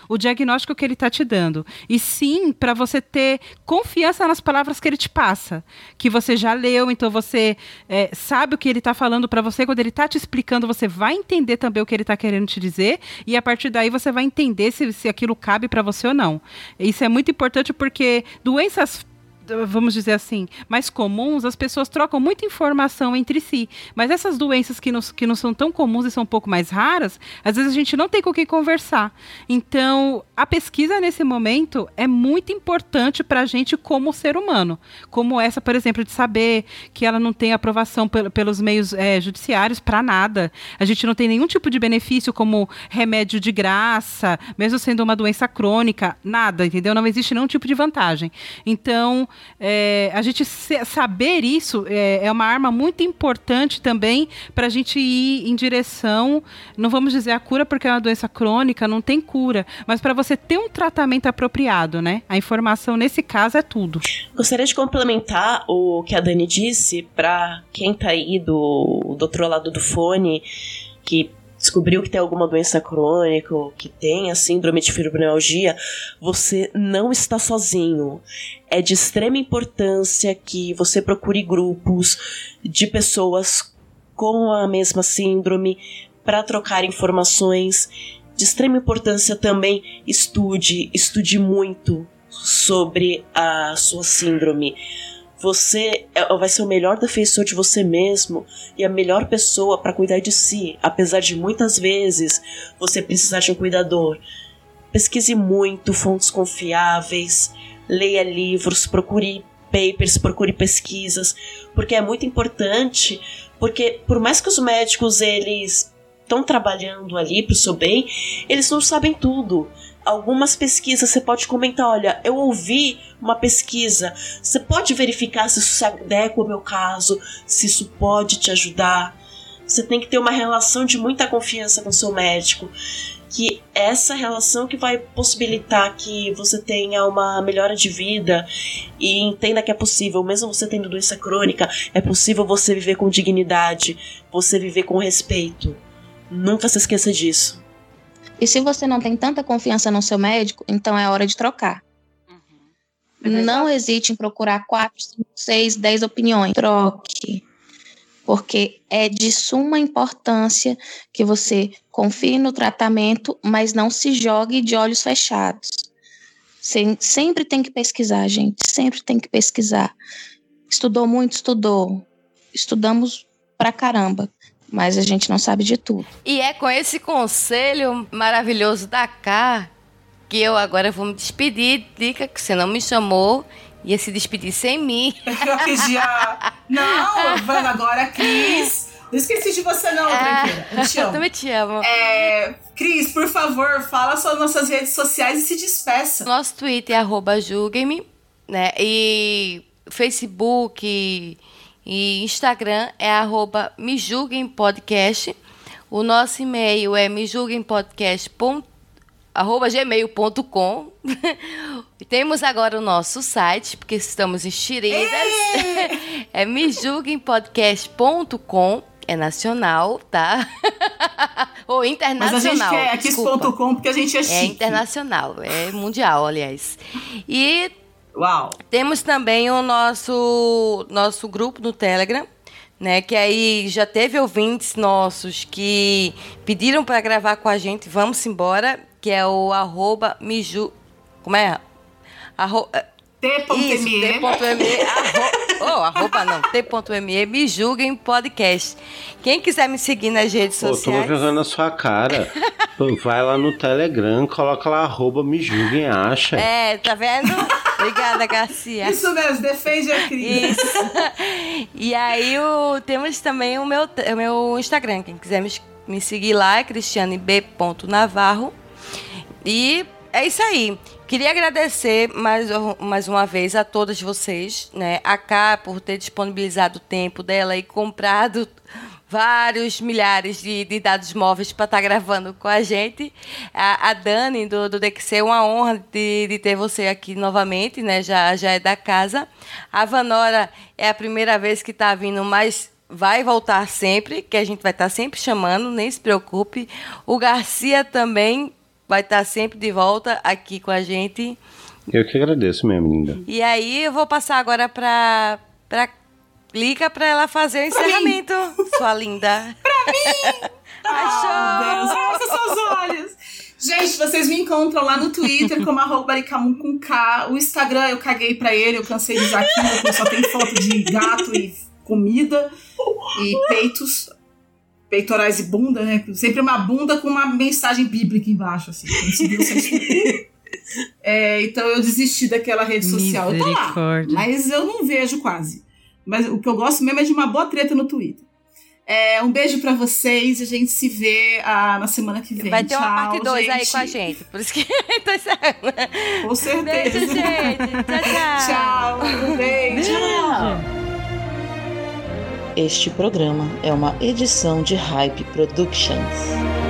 o diagnóstico que ele está te dando, e sim para você ter confiança nas palavras que ele te passa, que você já leu, então você é, sabe o que ele está falando para você. Quando ele está te explicando, você vai entender também o que ele está querendo te dizer, e a partir daí você vai entender se, se aquilo cabe para você ou não. Isso é muito importante porque doenças vamos dizer assim, mais comuns, as pessoas trocam muita informação entre si. Mas essas doenças que não, que não são tão comuns e são um pouco mais raras, às vezes a gente não tem com quem conversar. Então, a pesquisa nesse momento é muito importante para a gente como ser humano. Como essa, por exemplo, de saber que ela não tem aprovação pel- pelos meios eh, judiciários para nada. A gente não tem nenhum tipo de benefício como remédio de graça, mesmo sendo uma doença crônica, nada, entendeu? Não existe nenhum tipo de vantagem. Então, é, a gente saber isso é, é uma arma muito importante também para a gente ir em direção, não vamos dizer a cura porque é uma doença crônica, não tem cura, mas para você ter um tratamento apropriado, né? A informação nesse caso é tudo. Gostaria de complementar o que a Dani disse para quem tá aí do, do outro lado do fone, que descobriu que tem alguma doença crônica, ou que tem a síndrome de fibromialgia, você não está sozinho. É de extrema importância que você procure grupos de pessoas com a mesma síndrome para trocar informações. De extrema importância também estude, estude muito sobre a sua síndrome. Você é- vai ser o melhor defensor de você mesmo e a melhor pessoa para cuidar de si, apesar de muitas vezes você precisar de um cuidador. Pesquise muito fontes confiáveis, leia livros, procure papers, procure pesquisas, porque é muito importante, porque por mais que os médicos eles estão trabalhando ali pro seu bem, eles não sabem tudo. Algumas pesquisas você pode comentar, olha, eu ouvi uma pesquisa, você pode verificar se isso se adequa ao meu caso, se isso pode te ajudar. Você tem que ter uma relação de muita confiança com seu médico, que essa relação que vai possibilitar que você tenha uma melhora de vida e entenda que é possível, mesmo você tendo doença crônica, é possível você viver com dignidade, você viver com respeito. Nunca se esqueça disso. E se você não tem tanta confiança no seu médico, então é hora de trocar. Não hesite em procurar quatro, cinco, seis, dez opiniões. Troque. porque é de suma importância que você confie no tratamento, mas não se jogue de olhos fechados. sempre tem que pesquisar, gente, sempre tem que pesquisar. Estudou muito, estudou. Estudamos pra caramba, mas a gente não sabe de tudo. E é com esse conselho maravilhoso da Cá que eu agora vou me despedir. Dica que você não me chamou ia se despedir sem mim. Não, vamos agora, Cris. Não esqueci de você, não, ah, Eu te amo. Eu também te amo. É, Cris, por favor, fala suas nossas redes sociais e se despeça. Nosso Twitter é arroba julguem-me, né? E Facebook e Instagram é arroba me julguem podcast. O nosso e-mail é me julguem arroba gmail.com. Temos agora o nosso site, porque estamos enxeridas. é me podcast.com. É nacional, tá? Ou internacional. Mas a gente quer kiss.com porque a gente é chique. É internacional, é mundial, aliás. E Uau. temos também o nosso, nosso grupo no Telegram, né? Que aí já teve ouvintes nossos que pediram para gravar com a gente. Vamos embora que é o arroba miju... Como é? Arro... T.me. T.me. Oh, arroba não. T.me. Me julguem podcast. Quem quiser me seguir nas redes Pô, sociais. Tô jogando na sua cara. Vai lá no Telegram, coloca lá arroba me julguem, acha. É, tá vendo? Obrigada, Garcia. Isso mesmo, defende a Cris. Isso. E aí o, temos também o meu, o meu Instagram. Quem quiser me, me seguir lá é cristianeb.navarro. E é isso aí. Queria agradecer mais, mais uma vez a todas vocês, né? A Cá por ter disponibilizado o tempo dela e comprado vários milhares de, de dados móveis para estar tá gravando com a gente. A, a Dani, do, do DXC, uma honra de, de ter você aqui novamente, né? Já, já é da casa. A Vanora é a primeira vez que está vindo, mas vai voltar sempre, que a gente vai estar tá sempre chamando, nem se preocupe. O Garcia também vai estar sempre de volta aqui com a gente. Eu que agradeço mesmo, linda. E aí eu vou passar agora para para Clica para ela fazer o encerramento, sua linda. pra mim! Ai, Deus, mostra seus olhos. Gente, vocês me encontram lá no Twitter como arroba com K. O Instagram eu caguei pra ele, eu cansei de usar aquilo, porque só tem foto de gato e comida e peitos peitorais e bunda, né? Sempre uma bunda com uma mensagem bíblica embaixo, assim. é, então eu desisti daquela rede social. Eu tô lá, mas eu não vejo quase. Mas o que eu gosto mesmo é de uma boa treta no Twitter. É, um beijo para vocês. A gente se vê ah, na semana que vem. Vai ter Tchau, uma parte 2 aí com a gente. Por isso que. Com certeza. Beijo, gente. Tchau, tchau. tchau. Um beijo. Tchau. Este programa é uma edição de Hype Productions.